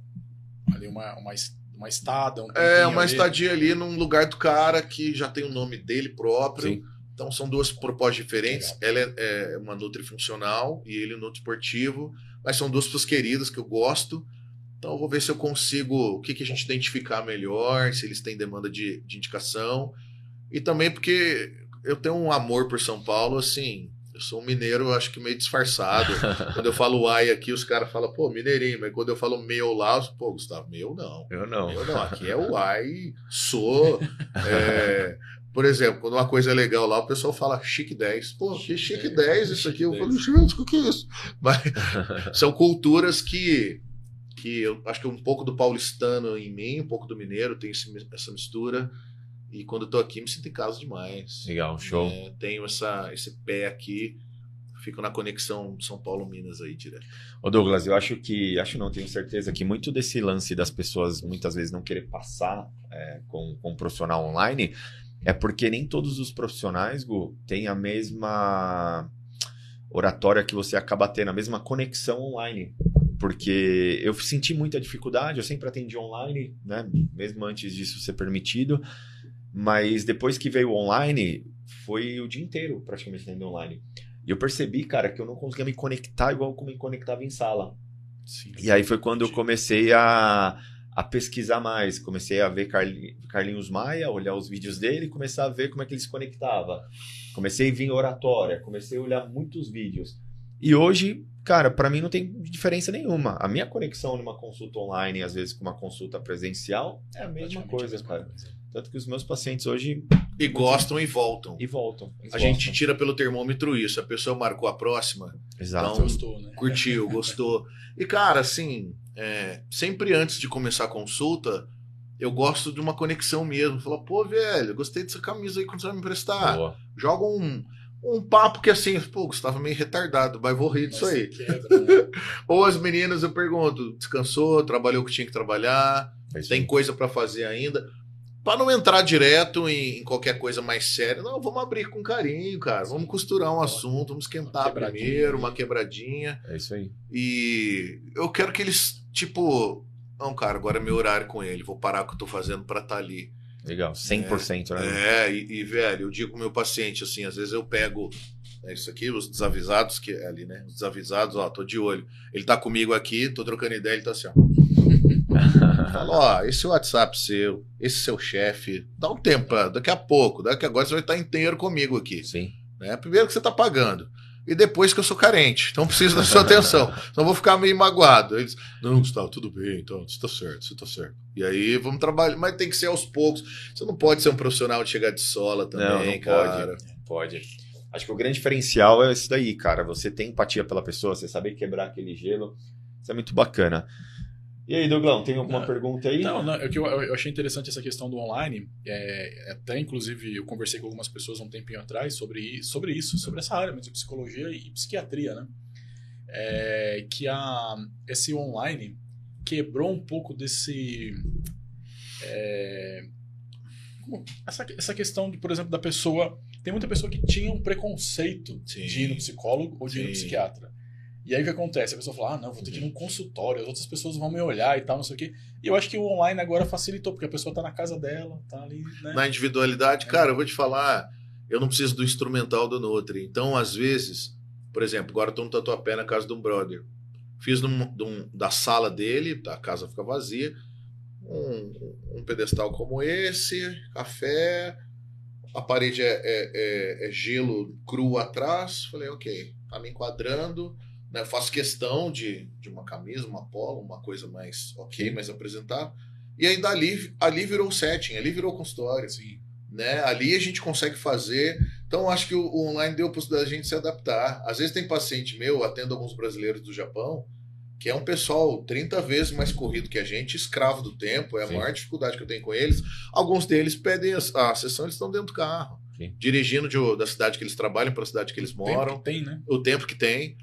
ali uma, uma, uma estada, um É uma ali. estadia ali num lugar do cara que já tem o nome dele próprio. Sim. Então são duas propostas diferentes. Ela é, é uma nutrifuncional e ele nutriportivo, mas são duas pessoas queridas que eu gosto. Então eu vou ver se eu consigo o que, que a gente identificar melhor, se eles têm demanda de, de indicação. E também porque eu tenho um amor por São Paulo, assim. Eu sou um mineiro, acho que meio disfarçado. quando eu falo uai aqui, os caras falam, pô, mineirinho. Mas quando eu falo meu lá, os, pô, Gustavo, meu não. Eu não. Eu não, aqui é o ai, sou. é, por exemplo, quando uma coisa é legal lá, o pessoal fala chique 10. Pô, que chique 10 isso aqui. Eu falo, gente, o que é isso? Mas são culturas que, que eu acho que um pouco do paulistano em mim, um pouco do mineiro, tem essa mistura. E quando eu tô aqui, me sinto em casa demais. Legal, show. É, tenho essa, esse pé aqui, fico na conexão São Paulo-Minas aí direto. Ô Douglas, eu acho que, acho não, tenho certeza que muito desse lance das pessoas muitas vezes não querer passar é, com, com um profissional online é porque nem todos os profissionais, Gu, têm a mesma oratória que você acaba tendo, a mesma conexão online. Porque eu senti muita dificuldade, eu sempre atendi online, né? Mesmo antes disso ser permitido. Mas depois que veio online, foi o dia inteiro praticamente dentro do online. E eu percebi, cara, que eu não conseguia me conectar igual como me conectava em sala. Sim. E aí foi quando eu comecei a, a pesquisar mais. Comecei a ver Carli- Carlinhos Maia, olhar os vídeos dele, e começar a ver como é que ele se conectava. Comecei a vir em oratória, comecei a olhar muitos vídeos. E hoje, cara, para mim não tem diferença nenhuma. A minha conexão numa consulta online, às vezes com uma consulta presencial, é a mesma Praticamente coisa, mesma cara. coisa. Tanto que os meus pacientes hoje E gostam e voltam. e voltam. A gente gostam. tira pelo termômetro isso. A pessoa marcou a próxima, Exato. Então, Gostou, né? curtiu, gostou. E, cara, assim, é, sempre antes de começar a consulta, eu gosto de uma conexão mesmo. Falar, pô, velho, gostei dessa camisa aí, quando você vai me emprestar? Boa. Joga um, um papo que assim, pô, Gustavo meio retardado, mas vou rir disso Mas aí. quebra, né? Ou as meninas, eu pergunto, descansou, trabalhou o que tinha que trabalhar, É tem coisa pra fazer ainda. Pra não entrar direto em, em qualquer coisa mais séria, não, vamos abrir com carinho, cara. Vamos costurar um assunto, vamos esquentar Uma primeiro, né? uma quebradinha. É isso aí. E eu quero que eles, tipo, não, cara, agora é meu horário com ele, vou parar o que eu tô fazendo pra estar ali. Legal. 100%, né? É, e, e, velho, eu digo pro meu paciente assim, às vezes eu pego é isso aqui, os desavisados que é ali, né? Os desavisados, ó, tô de olho. Ele tá comigo aqui, tô trocando ideia, ele tá assim, ó. Fala, ó, esse WhatsApp seu, esse seu chefe, dá um tempo, daqui a pouco, daqui agora você vai estar inteiro comigo aqui. Sim. Né? Primeiro que você tá pagando. E depois que eu sou carente, então preciso da sua atenção. Senão eu vou ficar meio magoado. Eles, não, Gustavo, tudo bem, então, você tá certo, você tá certo. E aí vamos trabalhar, mas tem que ser aos poucos. Você não pode ser um profissional de chegar de sola também, Não, não cara. Pode. Acho que o grande diferencial é isso daí, cara. Você tem empatia pela pessoa, você saber quebrar aquele gelo. Isso é muito bacana. E aí, Douglão, tem alguma Não, pergunta aí? Não, não, é eu, eu achei interessante essa questão do online. É, até, inclusive, eu conversei com algumas pessoas um tempinho atrás sobre, sobre isso, sobre essa área de psicologia e psiquiatria, né? É, que a, esse online quebrou um pouco desse. é, essa, essa questão, de, por exemplo, da pessoa. Tem muita pessoa que tinha um preconceito Sim. de ir no psicólogo ou de ir no Sim. psiquiatra. E aí o que acontece? A pessoa fala, ah, não, vou ter que ir num consultório, as outras pessoas vão me olhar e tal, não sei o quê. E eu acho que o online agora facilitou, porque a pessoa tá na casa dela, tá ali, né? Na individualidade, cara, eu vou te falar, eu não preciso do instrumental do Nutri. Então, às vezes, por exemplo, agora eu tô no tatuapé na casa de um brother. Fiz num- num- da sala dele, a casa fica vazia, um, um pedestal como esse, café, a parede é, é- é- é gelo cru atrás. Falei, ok, tá me enquadrando. Né? Faço questão de, de uma camisa, uma polo, uma coisa mais ok, mais apresentável. E aí dali, ali virou o setting, ali virou o consultório Assim, né? Ali a gente consegue fazer. Então, acho que o, o online deu a possibilidade da gente se adaptar. Às vezes tem paciente meu, eu atendo alguns brasileiros do Japão, que é um pessoal 30 vezes mais corrido que a gente, escravo do tempo, é a Sim. maior dificuldade que eu tenho com eles. Alguns deles pedem a, a sessão, eles estão dentro do carro, Sim. dirigindo de- da cidade que eles trabalham para a cidade que eles o tempo moram que tem, né? o tempo que tem.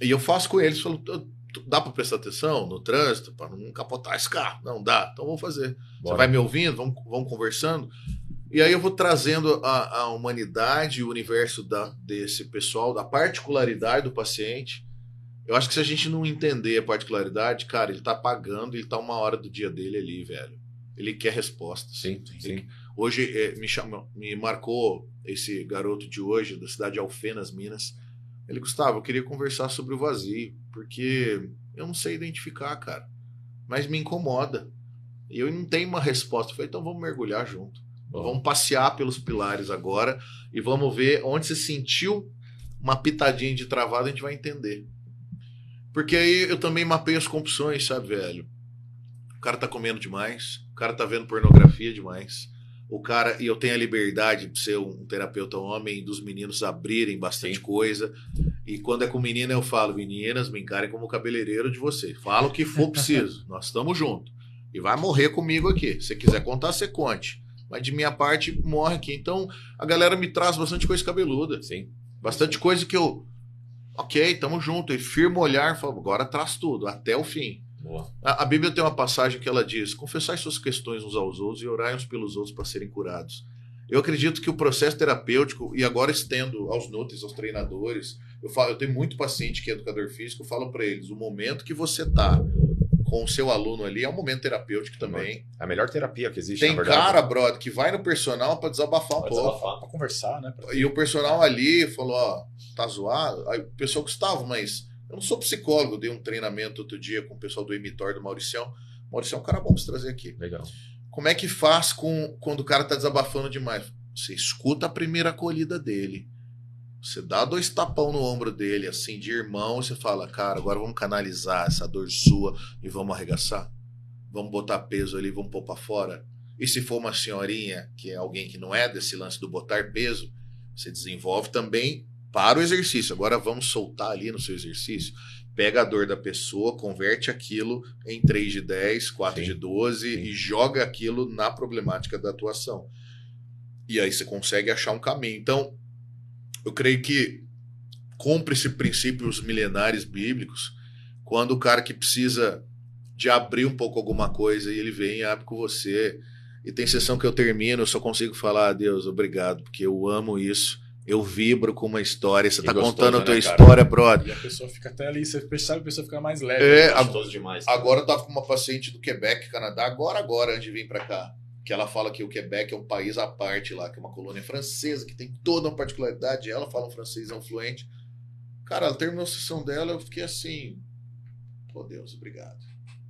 E eu faço com eles, falo, "Tu- tu- dá para prestar atenção no trânsito, para não capotar esse carro? Não dá, então vou fazer. Você Bora. vai me ouvindo, vamos, vamos conversando. E aí eu vou trazendo a, a humanidade o universo da, desse pessoal, da particularidade do paciente. Eu acho que se a gente não entender a particularidade, cara, ele tá pagando, ele tá uma hora do dia dele ali, velho. Ele quer respostas. Sim, sim. Hoje eh, me, chamou, me marcou esse garoto de hoje, da cidade de Alfenas, Minas. Ele, Gustavo, eu queria conversar sobre o vazio, porque eu não sei identificar, cara. Mas me incomoda. E eu não tenho uma resposta. Eu falei, então vamos mergulhar junto. Vamos passear pelos pilares agora e vamos ver onde você sentiu uma pitadinha de travada, a gente vai entender. Porque aí eu também mapeio as compulsões, sabe, velho? O cara tá comendo demais, o cara tá vendo pornografia demais. O cara, e eu tenho a liberdade de ser um terapeuta homem, dos meninos abrirem bastante Sim. coisa. E quando é com menina, eu falo, meninas, me encarem como cabeleireiro de você. Fala o que for preciso. Nós estamos juntos. E vai morrer comigo aqui. Se quiser contar, você conte. Mas de minha parte, morre aqui. Então, a galera me traz bastante coisa cabeluda. Sim. Bastante coisa que eu. Ok, tamo junto. E firmo o olhar, falo, agora traz tudo, até o fim. Boa. A, a Bíblia tem uma passagem que ela diz: confessai suas questões uns aos outros e orai uns pelos outros para serem curados. Eu acredito que o processo terapêutico, e agora estendo aos nutris, aos treinadores, eu, falo, eu tenho muito paciente que é educador físico, eu falo para eles: o momento que você tá com o seu aluno ali é um momento terapêutico também. É a melhor terapia que existe, Tem na verdade. cara, brother, que vai no personal para desabafar um Pode pouco. desabafar, pra conversar, né? Pra- E o personal ali falou, ó, tá zoado? Aí o pessoal, Gustavo, mas eu não sou psicólogo, dei um treinamento outro dia com o pessoal do Emitor, do Mauricião. Maurício é um cara bom pra você trazer aqui. Legal. Como é que faz com quando o cara tá desabafando demais? Você escuta a primeira acolhida dele. Você dá dois tapão no ombro dele, assim, de irmão, e você fala, cara, agora vamos canalizar essa dor sua e vamos arregaçar. Vamos botar peso ali, vamos pôr pra fora. E se for uma senhorinha, que é alguém que não é desse lance do botar peso, você desenvolve também para o exercício. Agora vamos soltar ali no seu exercício. Pega a dor da pessoa, converte aquilo em 3 de 10, 4 Sim. de 12 Sim. e joga aquilo na problemática da atuação. E aí você consegue achar um caminho. Então, eu creio que cumpre-se princípios milenares bíblicos quando o cara que precisa de abrir um pouco alguma coisa e ele vem e abre com você. E tem sessão que eu termino, eu só consigo falar, "Ah, Deus, obrigado, porque eu amo isso. Eu vibro com uma história. Você Que tá gostoso, contando a né, tua cara? história, brother. E a pessoa fica até ali, você percebe que a pessoa fica mais leve. É, né? a- Gostoso demais. Agora eu tava com uma paciente do Quebec, Canadá, agora, agora, antes de vir pra cá. Que ela fala que o Quebec é um país à parte lá, que é uma colônia francesa, que tem toda uma particularidade. Ela fala um francês não fluente. Cara, ela terminou a sessão dela, eu fiquei assim. Pô, Deus, obrigado.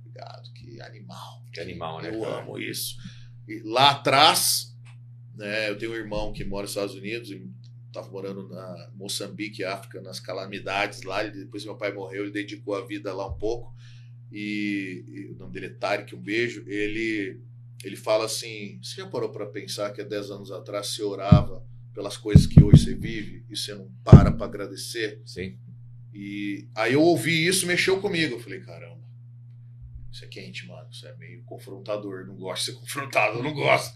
Obrigado. Que animal. Que animal, né, Eu cara? amo isso. E lá atrás, né, eu tenho um irmão que mora nos Estados Unidos estava morando na Moçambique, África, nas calamidades lá. Ele, depois meu pai morreu, ele dedicou a vida lá um pouco. E, e o nome dele é Tarek, um beijo. Ele, ele fala assim: Você já parou para pensar que há 10 anos atrás você orava pelas coisas que hoje você vive e você não para para agradecer? Sim. E aí eu ouvi isso, mexeu comigo. Eu falei, caramba, isso é quente, mano. Isso é meio confrontador. Não gosto de ser confrontado, eu não gosto.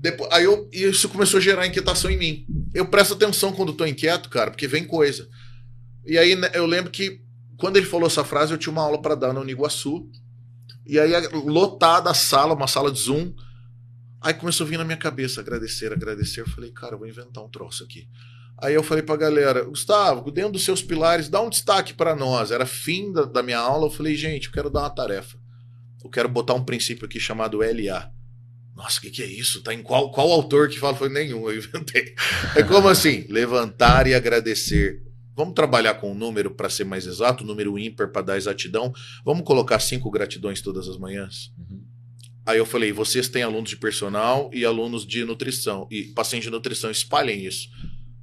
Depois, aí eu, isso começou a gerar inquietação em mim. Eu presto atenção quando tô inquieto, cara, porque vem coisa. E aí né, eu lembro que quando ele falou essa frase, eu tinha uma aula para dar na Uniguaçu. E aí lotada a sala, uma sala de Zoom. Aí começou a vir na minha cabeça agradecer, agradecer. Eu falei, cara, eu vou inventar um troço aqui. Aí eu falei pra galera, Gustavo, dentro dos seus pilares, dá um destaque para nós. Era fim da, da minha aula, eu falei, gente, eu quero dar uma tarefa. Eu quero botar um princípio aqui chamado LA. Nossa, o que, que é isso? Tá em qual, qual autor que fala? Foi nenhum, eu inventei. É como assim? Levantar e agradecer. Vamos trabalhar com um número para ser mais exato, número ímpar para dar exatidão. Vamos colocar cinco gratidões todas as manhãs? Uhum. Aí eu falei, vocês têm alunos de personal e alunos de nutrição. E paciente de nutrição, espalhem isso.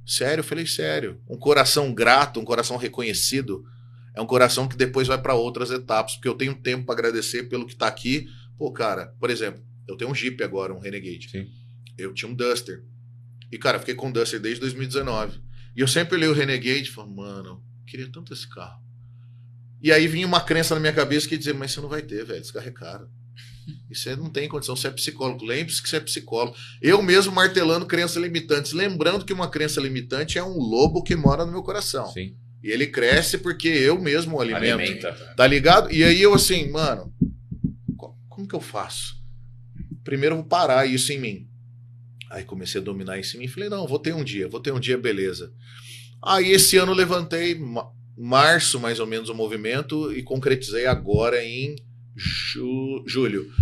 Sério? Eu falei, sério. Um coração grato, um coração reconhecido, é um coração que depois vai para outras etapas, porque eu tenho tempo para agradecer pelo que tá aqui. Pô, cara, por exemplo, eu tenho um Jeep agora, um Renegade. Sim. Eu tinha um Duster. E, cara, fiquei com o Duster desde 2019. E eu sempre olhei o Renegade e falei, mano, eu queria tanto esse carro. E aí vinha uma crença na minha cabeça que dizia, mas você não vai ter, velho, esse carro é caro. E você não tem condição, você é psicólogo. Lembre-se que você é psicólogo. Eu mesmo martelando crenças limitantes. Lembrando que uma crença limitante é um lobo que mora no meu coração. Sim. E ele cresce porque eu mesmo o alimento. Alimenta. Tá ligado? E aí eu assim, mano, co- como que eu faço? Primeiro eu vou parar isso em mim. Aí comecei a dominar isso em mim. Falei, não, vou ter um dia, vou ter um dia, beleza. Aí esse ano levantei, ma- março mais ou menos, o movimento e concretizei agora em ju- julho.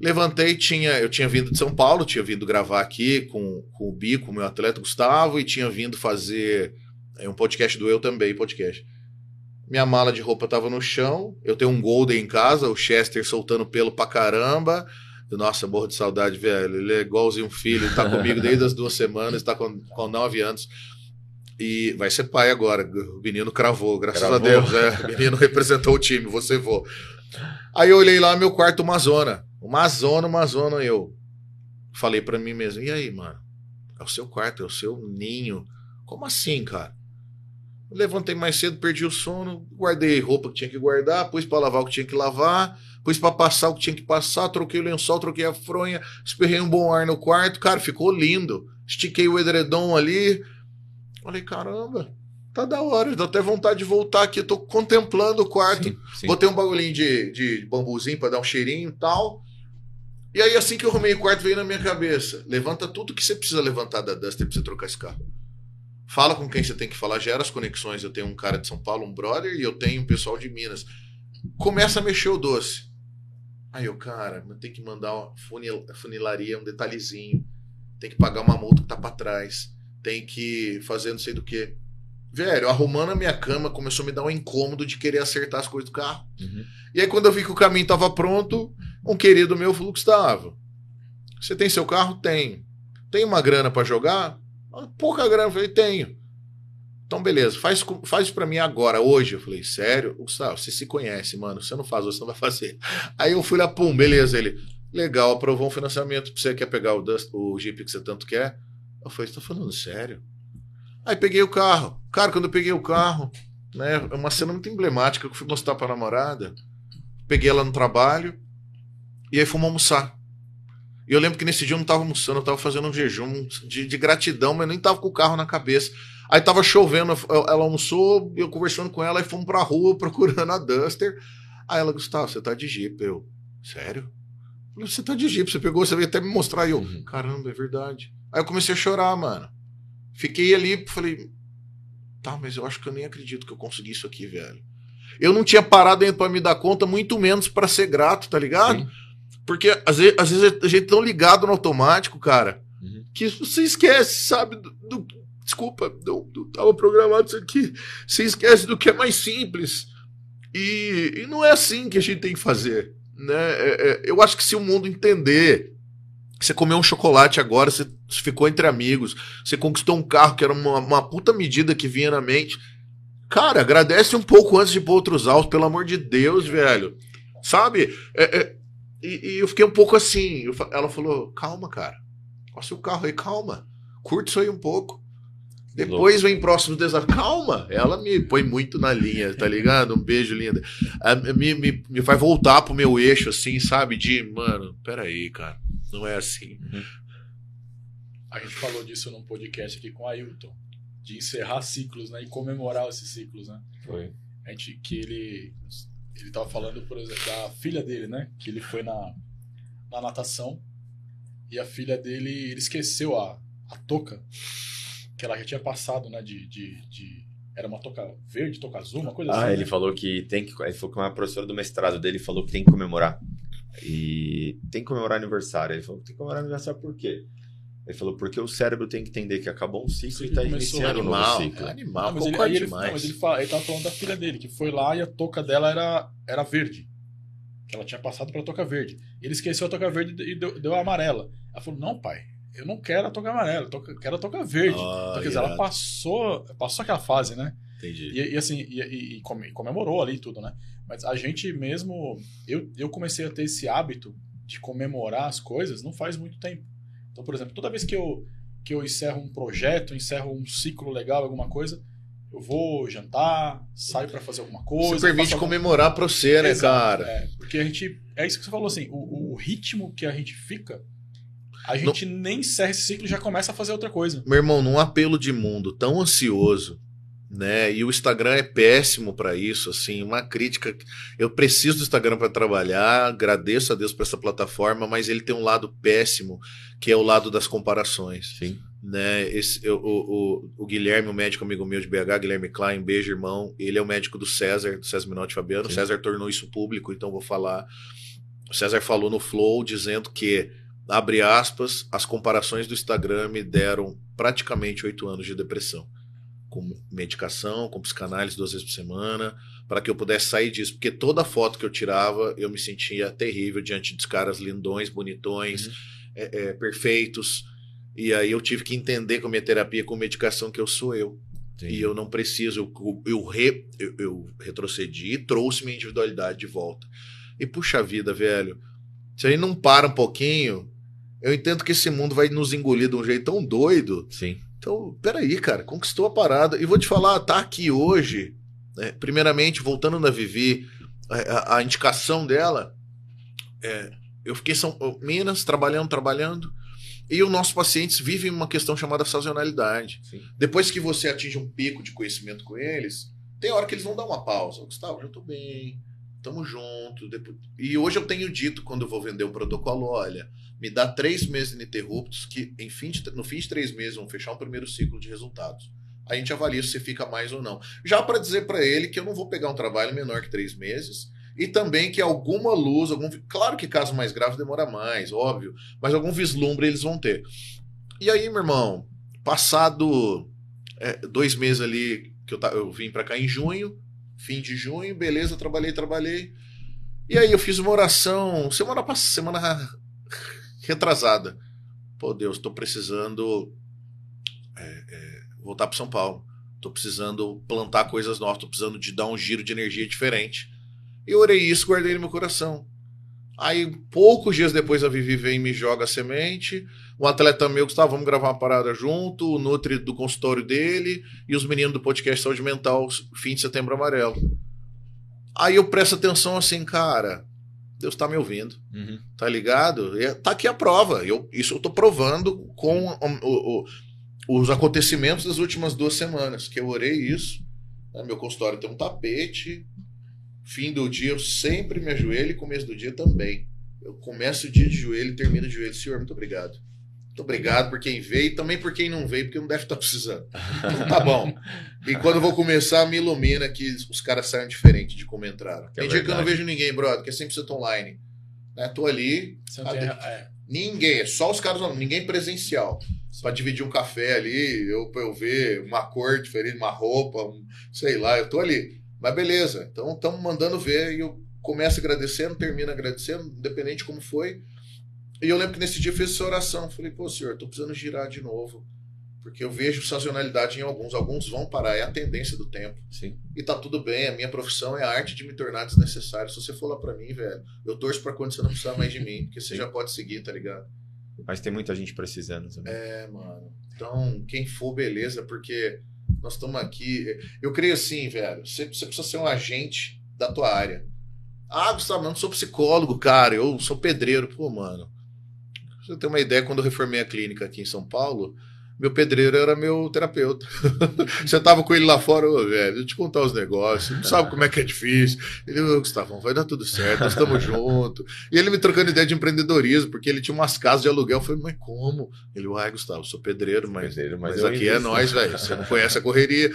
Levantei, tinha, eu tinha vindo de São Paulo, tinha vindo gravar aqui com, com o meu atleta Gustavo, e tinha vindo fazer é, um podcast do Eu Também, podcast. Minha mala de roupa tava no chão. Eu tenho um Golden em casa, o Chester soltando pelo pra caramba. Nossa, morro de saudade, velho. Ele é igualzinho um filho, ele tá comigo desde as duas semanas, tá com, com nove anos. E vai ser pai agora. O menino cravou, graças Cravou. a Deus. É. O menino representou o time, você vou. Aí eu olhei lá, meu quarto, uma zona. Uma zona, uma zona. Eu falei pra mim mesmo: e aí, mano? É o seu quarto, é o seu ninho. Como assim, cara? Levantei mais cedo, perdi o sono, guardei roupa que tinha que guardar, pus pra lavar o que tinha que lavar, pus pra passar o que tinha que passar, troquei o lençol, troquei a fronha, esperrei um bom ar no quarto, cara, ficou lindo. Estiquei o edredom ali. Falei, caramba, tá da hora, dá até vontade de voltar aqui, tô contemplando o quarto. Sim, sim. Botei um bagulhinho de, de bambuzinho pra dar um cheirinho e tal. E aí, assim que eu arrumei o quarto, veio na minha cabeça: levanta tudo que você precisa levantar da Duster pra você trocar esse carro. Fala com quem você tem que falar, gera as conexões. Eu tenho um cara de São Paulo, um brother, e eu tenho um pessoal de Minas. Começa a mexer o doce. Aí eu, cara, eu tenho que mandar uma funil- funilaria, um detalhezinho. Tem que pagar uma multa que tá pra trás. Tem que fazer não sei do que. velho, arrumando a minha cama, começou a me dar um incômodo de querer acertar as coisas do carro. Uhum. E aí, quando eu vi que o caminho estava pronto, um querido meu falou: Gustavo, você tem seu carro? Tenho. Tem uma grana para jogar? "Ah, Pouca grana. Eu falei: Tenho. Então, beleza, faz, faz para mim agora, hoje. Eu falei: Sério? Gustavo, você se conhece, mano. Você não faz, você não vai fazer. Aí eu fui lá, pum, beleza. Ele: Legal, aprovou um financiamento. Você quer pegar o, Dust, o Jeep que você tanto quer? Eu falei: Você tá falando sério? Aí peguei o carro. Cara, quando eu peguei o carro, né, é uma cena muito emblemática que eu fui mostrar pra namorada. Peguei ela no trabalho e aí fomos almoçar. E eu lembro que nesse dia eu não tava almoçando, eu tava fazendo um jejum de, de gratidão, mas nem tava com o carro na cabeça. Aí tava chovendo, ela almoçou, eu conversando com ela, e fomos pra rua procurando a Duster. Aí ela, Gustavo, você tá de Jeep. Eu, sério? Eu falei, Você tá de Jeep, você pegou, você veio até me mostrar. E eu, Uhum. caramba, é verdade. Aí eu comecei a chorar, mano. Fiquei ali, falei, tá, mas eu acho que eu nem acredito que eu consegui isso aqui, velho. Eu não tinha parado ainda pra me dar conta, muito menos pra ser grato, tá ligado? Sim. Porque às vezes, às vezes a gente é tão ligado no automático, cara, Uhum. que você esquece, sabe? Do, do- desculpa, não, não tava programado isso aqui. Você esquece do que é mais simples. E, e não é assim que a gente tem que fazer. Né? É- é- eu acho que se o mundo entender. Você comeu um chocolate agora, você ficou entre amigos, você conquistou um carro que era uma, uma puta medida que vinha na mente. Cara, agradece um pouco antes de pôr outros altos, pelo amor de Deus, velho. Sabe? É- é- e, e eu fiquei um pouco assim. eu ela falou: calma, cara. Olha o seu carro aí, calma. Curte isso aí um pouco. Depois vem próximo desafio. Calma, ela me põe muito na linha, tá ligado? Um beijo, linda. Ah, Me, me, me vai voltar pro meu eixo, assim, sabe? De, mano, peraí, cara. Não é assim. A gente falou disso num podcast aqui com o Ailton. De encerrar ciclos, né? E comemorar esses ciclos, né? Foi. A gente, que ele. Ele tava falando, por exemplo, da filha dele, né? Que ele foi na, na natação. E a filha dele, ele esqueceu a, a touca. Que ela já tinha passado, né? De, de, de- Era uma touca verde, touca azul, uma coisa assim. Ah, ele né? falou que tem que. Ele falou que uma professora do mestrado dele falou que tem que comemorar. E tem que comemorar aniversário. Ele falou que tem que comemorar aniversário por quê? Ele falou porque o cérebro tem que entender que acabou um ciclo e tá começou iniciando um novo Animal, ciclo. é animal, Não, mas ele, aí ele, demais. não, mas ele, fala, ele tava falando da filha dele, que foi lá e a touca dela era, era verde. Que ela tinha passado pela touca verde. Ele esqueceu a touca verde e deu, deu a amarela. Ela falou: Não, pai, eu não quero a touca amarela, eu tô- quero a touca verde. Ah, então, quer dizer, ela passou, passou aquela fase, né? Entendi. E, e assim, e, e- come- comemorou ali tudo, né? Mas a gente mesmo. Eu, eu comecei a ter esse hábito de comemorar as coisas não faz muito tempo. Então, por exemplo, toda vez que eu, que eu encerro um projeto, encerro um ciclo legal, alguma coisa, eu vou jantar, saio pra fazer alguma coisa. Você permite alguma- comemorar pra você, né, Exato, cara? É, porque a gente. É isso que você falou assim, o, o ritmo que a gente fica, a gente nem encerra esse ciclo e já começa a fazer outra coisa. Meu irmão, num apelo de mundo tão ansioso, né? E o Instagram é péssimo pra isso, assim, uma crítica. Eu preciso do Instagram pra trabalhar, agradeço a Deus por essa plataforma, mas ele tem um lado péssimo, que é o lado das comparações. Sim. né? Esse, o, o, o Guilherme, o médico amigo meu de BH, Guilherme Klein, beijo, irmão. Ele é o médico do César, do César Minotti Fabiano. Sim. César tornou isso público, então vou falar. O César falou no Flow dizendo que, abre aspas, as comparações do Instagram me deram praticamente oito anos de depressão. Com medicação, com psicanálise duas vezes por semana, para que eu pudesse sair disso. Porque toda foto que eu tirava, eu me sentia terrível diante dos caras lindões, bonitões, Uhum. é, é, perfeitos. E aí eu tive que entender com a minha terapia, com medicação, que eu sou eu. E eu não preciso. Eu, eu, re- eu- eu retrocedi e trouxe minha individualidade de volta. E puxa vida, velho. Se a gente não para um pouquinho, eu entendo que esse mundo vai nos engolir de um jeito tão doido. Sim. Então, peraí, cara, conquistou a parada. E vou te falar, tá aqui hoje. né, primeiramente, voltando na Vivi, a, a- indicação dela. é, eu fiquei em São Minas, trabalhando, trabalhando. E os nossos pacientes vivem uma questão chamada sazonalidade. Sim. Depois que você atinge um pico de conhecimento com eles, tem hora que eles vão dar uma pausa. Gustavo, já tô bem, tamo junto. depois- E hoje eu tenho dito, quando eu vou vender um protocolo, olha, me dá três meses ininterruptos, que em fim de- no fim de três meses vão fechar um primeiro ciclo de resultados. A gente avalia se fica mais ou não. Já para dizer para ele que eu não vou pegar um trabalho menor que três meses e também que alguma luz, algum, claro que caso mais grave demora mais, óbvio, mas algum vislumbre eles vão ter. E aí, meu irmão, passado é, dois meses ali que eu, eu vim pra cá em junho, fim de junho, beleza, trabalhei, trabalhei. E aí eu fiz uma oração semana passada, semana retrasada. Pô, Deus, tô precisando é, é, voltar para São Paulo. Tô precisando plantar coisas novas, tô precisando de dar um giro de energia diferente. Eu orei isso, guardei no meu coração. Aí, poucos dias depois, a Vivi vem e me joga a semente. Um atleta meu, Gustavo, vamos gravar uma parada junto. O Nutri do consultório dele e os meninos do podcast Saúde Mental, fim de setembro amarelo. Aí eu presto atenção assim, cara, Deus tá me ouvindo Uhum. tá ligado? E tá aqui a prova. Eu, isso eu tô provando com o- o- os acontecimentos das últimas duas semanas, que eu orei isso. né? Meu consultório tem um tapete. Fim do dia eu sempre me ajoelho e começo do dia também. Eu começo o dia de joelho e termino de joelho. Senhor, muito obrigado. Muito obrigado por quem veio e também por quem não veio, porque não deve estar precisando. Então tá bom. E quando eu vou começar, me ilumina que os caras saem diferente de como entraram. É Tem dia que eu não vejo ninguém, brother, que é 100% online. Né? Tô ali, Você é, Ninguém, é só os caras, ninguém presencial. Pra dividir um café ali, eu, pra eu ver uma cor diferente, uma roupa, um- sei lá, eu tô ali. Mas beleza, então estamos mandando ver e eu começo agradecendo, termino agradecendo, independente de como foi. E eu lembro que nesse dia eu fiz essa oração. Falei, pô, senhor, tô precisando girar de novo. Porque eu vejo sazonalidade em alguns, alguns vão parar, é a tendência do tempo. Sim. E tá tudo bem, a minha profissão é a arte de me tornar desnecessário. Se você for lá pra mim, velho, eu torço pra quando você não precisar mais de mim, porque você Sim. já pode seguir, tá ligado? Mas tem muita gente precisando também. É, mano. Então, quem for, beleza, porque nós estamos aqui. Eu creio assim, velho. Você, você precisa ser um agente da tua área. Ah, Gustavo, eu não sou psicólogo, cara. Eu sou pedreiro. Pô, mano. Pra você ter uma ideia, quando eu reformei a clínica aqui em São Paulo, meu pedreiro era meu terapeuta. Você tava com ele lá fora, ô, velho, deixa eu te contar os negócios. Não sabe como é que é difícil. Ele, ô, Gustavão, vai dar tudo certo, nós estamos juntos. E ele me trocando ideia de empreendedorismo, porque ele tinha umas casas de aluguel. Eu falei, mas como? Ele, uai, Gustavo, sou pedreiro, mas, Pedreiro, mas mas, aqui é nós, velho. Você não conhece a correria.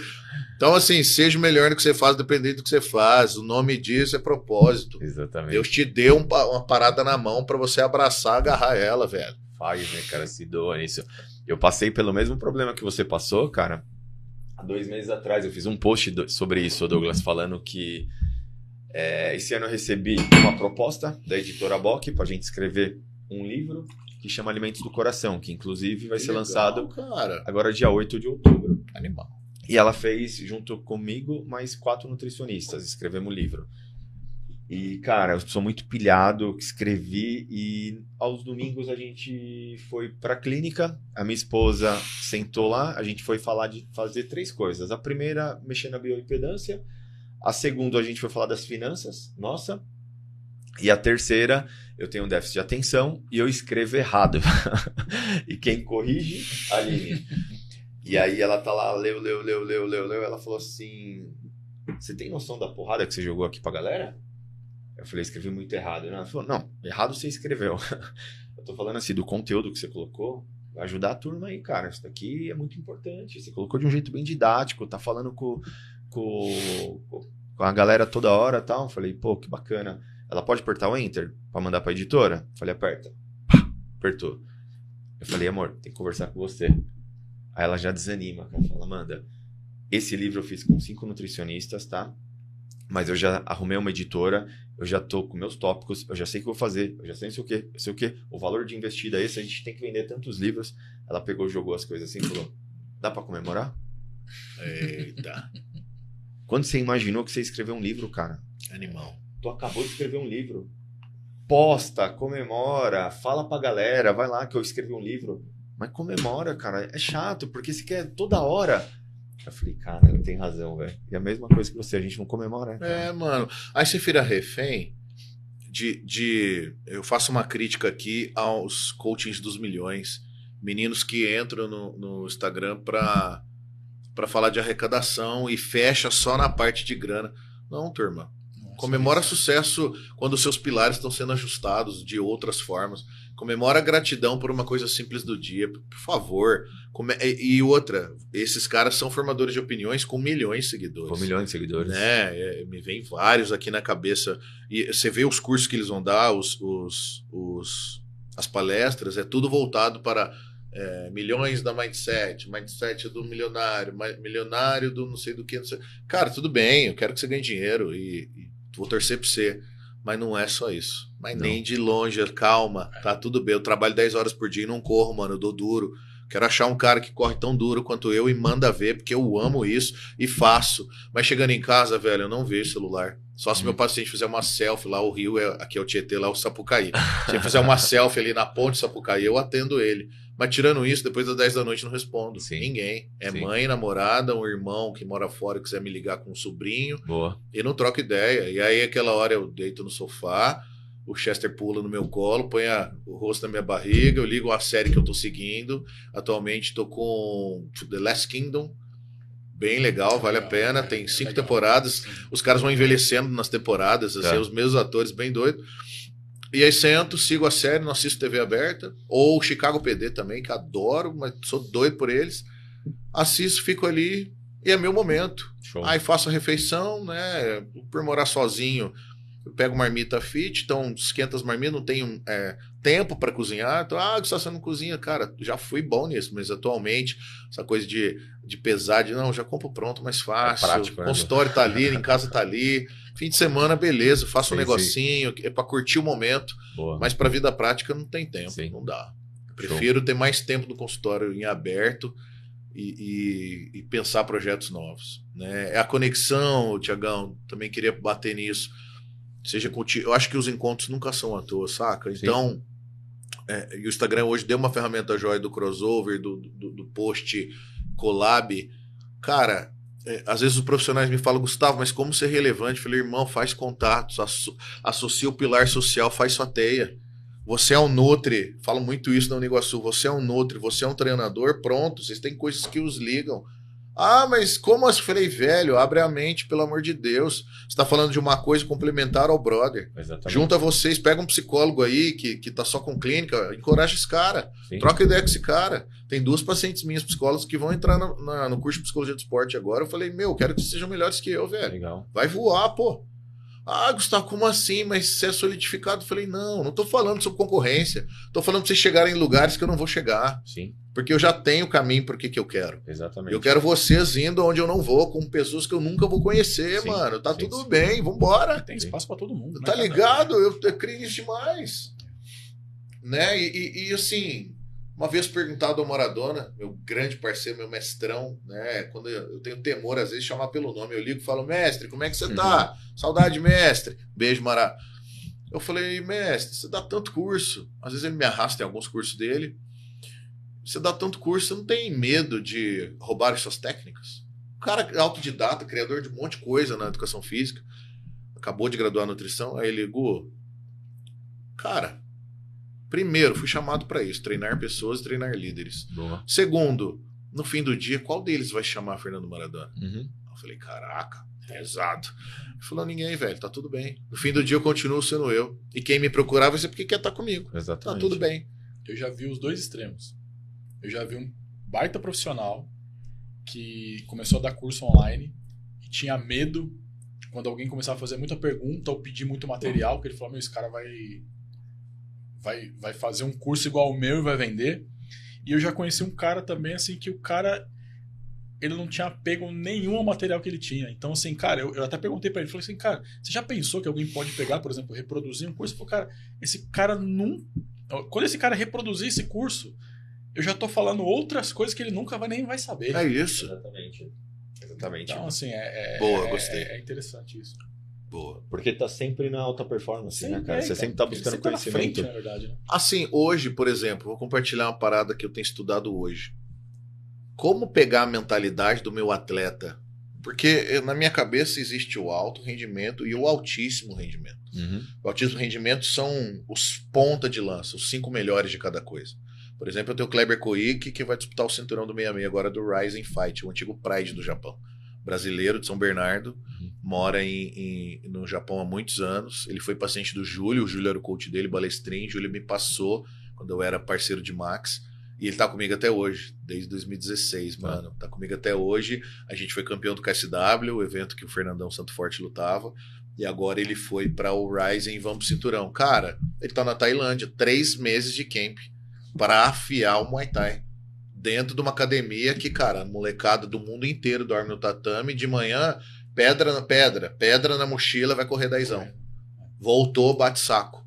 Então, assim, seja o melhor no que você faz, dependendo do que você faz. O nome disso é propósito. Exatamente. Deus te deu um uma parada na mão pra você abraçar, agarrar ela, velho. faz, né, cara? Se doa nisso. Eu passei pelo mesmo problema que você passou, cara. Há dois meses atrás eu fiz um post do- sobre isso, Douglas, falando que é, esse ano eu recebi uma proposta da editora Bock pra gente escrever um livro que chama Alimentos do Coração, que inclusive vai Que ser legal, lançado Cara, agora dia 8 de outubro. animal. E ela fez, junto comigo, mais quatro nutricionistas. Escrevemos o livro. E, cara, eu sou muito pilhado, escrevi e aos domingos a gente foi pra clínica. A minha esposa sentou lá, a gente foi falar de fazer três coisas. A primeira, mexer na bioimpedância. A segunda, a gente foi falar das finanças, nossa. E a terceira, eu tenho um déficit de atenção e eu escrevo errado. e quem corrige, Aline. E aí ela tá lá, leu, leu, leu, leu, leu, leu. Ela falou assim: Você tem noção da porrada que você jogou aqui pra galera? Eu falei, escrevi muito errado. Ela falou, não, errado você escreveu. Eu tô falando assim, do conteúdo que você colocou, ajudar a turma aí, cara. Isso daqui é muito importante. Você colocou de um jeito bem didático, tá falando com, com, com a galera toda hora tal. Eu falei, pô, que bacana. Ela pode apertar o Enter pra mandar pra editora? Eu falei, aperta. Pá, apertou. Eu falei, amor, tem que conversar com você. Aí ela já desanima, cara. Fala, Amanda, esse livro eu fiz com cinco nutricionistas, tá? Mas eu já arrumei uma editora, eu já tô com meus tópicos, eu já sei o que vou fazer, eu já sei não sei o que, sei o que, o valor de investida é esse, a gente tem que vender tantos livros. Ela pegou, jogou as coisas assim e falou: dá pra comemorar? Eita, Quando você imaginou que você ia escrever um livro, cara? animal. Tu acabou de escrever um livro. Posta, comemora, fala pra galera, vai lá que eu escrevi um livro. Mas comemora, cara. É chato, porque você quer toda hora. Eu falei, cara, ele tem razão, velho. E a mesma coisa que você, a gente não comemora. né? É, mano. Aí você vira refém de, de. Eu faço uma crítica aqui aos coachings dos milhões. Meninos que entram no, no Instagram pra, pra falar de arrecadação e fecha só na parte de grana. Não, turma. Nossa, Comemora sucesso quando os seus pilares estão sendo ajustados de outras formas. Comemora a gratidão por uma coisa simples do dia, por favor. Come- E outra, esses caras são formadores de opiniões com milhões de seguidores. Com milhões de seguidores. Né? É, me vem vários aqui na cabeça. E você vê os cursos que eles vão dar, os, os, os- as palestras, é tudo voltado para é, milhões da Mindset, Mindset do milionário, milionário do não sei do que. Não sei. Cara, tudo bem, eu quero que você ganhe dinheiro e, e vou torcer pra você. Mas não é só isso. Mas Não. nem de longe, calma, tá tudo bem. Eu trabalho 10 horas por dia e não corro, mano, eu dou duro. Quero achar um cara que corre tão duro quanto eu e manda ver, porque eu amo isso e faço. Mas chegando em casa, velho, eu não vejo celular. Só se Hum. meu paciente fizer uma selfie lá, o Rio, é, aqui é o Tietê, lá é o Sapucaí. Se ele fizer uma selfie ali na ponte Sapucaí, eu atendo ele. Mas tirando isso, depois das 10 da noite não respondo. Sim. Ninguém. É Sim. mãe, namorada, um irmão que mora fora quiser me ligar com um sobrinho Boa. e não troca ideia. E aí, aquela hora eu deito no sofá, o Chester pula no meu colo, põe a- o rosto na minha barriga, eu ligo a série que eu tô seguindo. Atualmente tô com The Last Kingdom. Bem legal, vale a pena. é, Tem é cinco legal. temporadas. Os caras vão envelhecendo nas temporadas, assim, Tá. os mesmos atores, bem doido. E aí sento, sigo a série, não assisto TV aberta. Ou Chicago PD também, que adoro, mas sou doido por eles. Assisto, fico ali e é meu momento. Show. Aí faço a refeição, né? Por morar sozinho, eu pego marmita fit, então esquenta as marmitas, não tenho é, tempo para cozinhar. Então, ah, Gustavo, você não cozinha. Cara, já fui bom nisso, mas atualmente, essa coisa de, de pesar, de não, já compro pronto, mais fácil. É prático, né, o consultório tá ali, em casa tá ali. Fim de semana, beleza, faço um Sim, negocinho, é para curtir o momento, Boa. mas para vida prática não tem tempo, Sim. não dá. Prefiro ter mais tempo no consultório em aberto e, e- e pensar projetos novos. Né? É a conexão, Tiagão, também queria bater nisso. Seja contigo. Eu acho que os encontros nunca são à toa, saca? Então, é, e o Instagram hoje deu uma ferramenta jóia do crossover, do, do, do post collab. Cara, é, às vezes os profissionais me falam, Gustavo, mas como ser relevante? Eu falei, irmão, faz contatos, asso- associa o pilar social, faz sua teia. Você é um Nutri, falo muito isso na Uniguaçu, você é um Nutri, você é um treinador, pronto, vocês têm coisas que os ligam. Ah, mas como assim? Falei, velho, abre a mente, pelo amor de Deus. Você tá falando de uma coisa complementar ao brother. Exatamente. Junta vocês, pega um psicólogo aí que, que tá só com clínica, encoraja esse cara. Sim. Troca ideia com esse cara. Tem duas pacientes minhas psicólogas que vão entrar na- na- no curso de psicologia do esporte agora. Eu falei, meu, quero que vocês sejam melhores que eu, velho. Legal. Vai voar, pô. Ah, Gustavo, como assim? Mas você é solidificado? Eu falei, não, não tô falando sobre concorrência. Tô falando pra vocês chegarem em lugares que eu não vou chegar. Sim, Porque eu já tenho o caminho pro que, que eu quero. exatamente. Eu quero vocês indo onde eu não vou, com pessoas que eu nunca vou conhecer, Sim, mano. Tá sim, tudo sim. bem, vambora. Tem espaço pra todo mundo. né, Tá ligado? Eu, eu creio nisso demais. Né? E, e- e, assim, uma vez perguntado ao Maradona, meu grande parceiro, meu mestrão, né? Quando eu, eu tenho temor, às vezes, de chamar pelo nome, eu ligo e falo, mestre, como é que você tá? Saudade, mestre. Beijo, Mará. Eu falei, mestre, você dá tanto curso. Às vezes ele me arrasta em alguns cursos dele. Você dá tanto curso, você não tem medo de roubar as suas técnicas? O cara é autodidata, criador de um monte de coisa na educação física acabou de graduar em nutrição, aí ele, Gu, cara, primeiro, fui chamado para isso, treinar pessoas e treinar líderes. Boa. Segundo, no fim do dia, qual deles vai chamar Fernando Maradona? Uhum. Eu falei, caraca, pesado. Ele falou, ninguém, velho, tá tudo bem. No fim do dia eu continuo sendo eu. E quem me procurar vai ser porque quer estar comigo. Tá Exatamente. tudo bem. Eu já vi os dois extremos. Eu já vi um baita profissional que começou a dar curso online e tinha medo quando alguém começava a fazer muita pergunta ou pedir muito material, que ele falou, meu, esse cara vai, vai, vai fazer um curso igual o meu e vai vender. E eu já conheci um cara também, assim, que o cara, ele não tinha apego nenhum ao material que ele tinha. Então, assim, cara, eu, eu até perguntei pra ele, falei assim, cara, você já pensou que alguém pode pegar, por exemplo, reproduzir um curso? Falou, cara, esse cara não... Quando esse cara reproduzir esse curso, eu já tô falando outras coisas que ele nunca vai nem vai saber. É isso. Exatamente. Exatamente. Então, assim, é, é- Boa, é- gostei. é interessante isso. Boa. Porque tá sempre na alta performance, né, cara? é, Você então, sempre tá buscando sempre tá conhecimento. frente, na verdade, né? Assim, hoje, por exemplo, vou compartilhar uma parada que eu tenho estudado hoje. Como pegar a mentalidade do meu atleta? Porque eh, na minha cabeça existe o alto rendimento e o altíssimo rendimento. Uhum. O altíssimo rendimento são os ponta de lança, os cinco melhores de cada coisa. Por exemplo, eu tenho o Kleber Koike, que vai disputar o cinturão do 66 agora do Rising Fight, o antigo Pride do Japão. Brasileiro de São Bernardo, Uhum. mora em, em- no Japão há muitos anos. Ele foi paciente do Júlio, o Júlio era o coach dele, balestrinho. O Júlio me passou quando eu era parceiro de Max. E ele tá comigo até hoje, desde 2016, Tá. mano. Tá comigo até hoje. A gente foi campeão do KSW, o evento que o Fernandão Santo Forte lutava. E agora ele foi para o Rising Vamos pro Cinturão. Cara, ele tá na Tailândia, três meses de camp para afiar o Muay Thai. dentro de uma academia que, cara, molecada do mundo inteiro dorme no tatame. De manhã, pedra na pedra, pedra na mochila, vai correr dezão. Voltou, bate saco.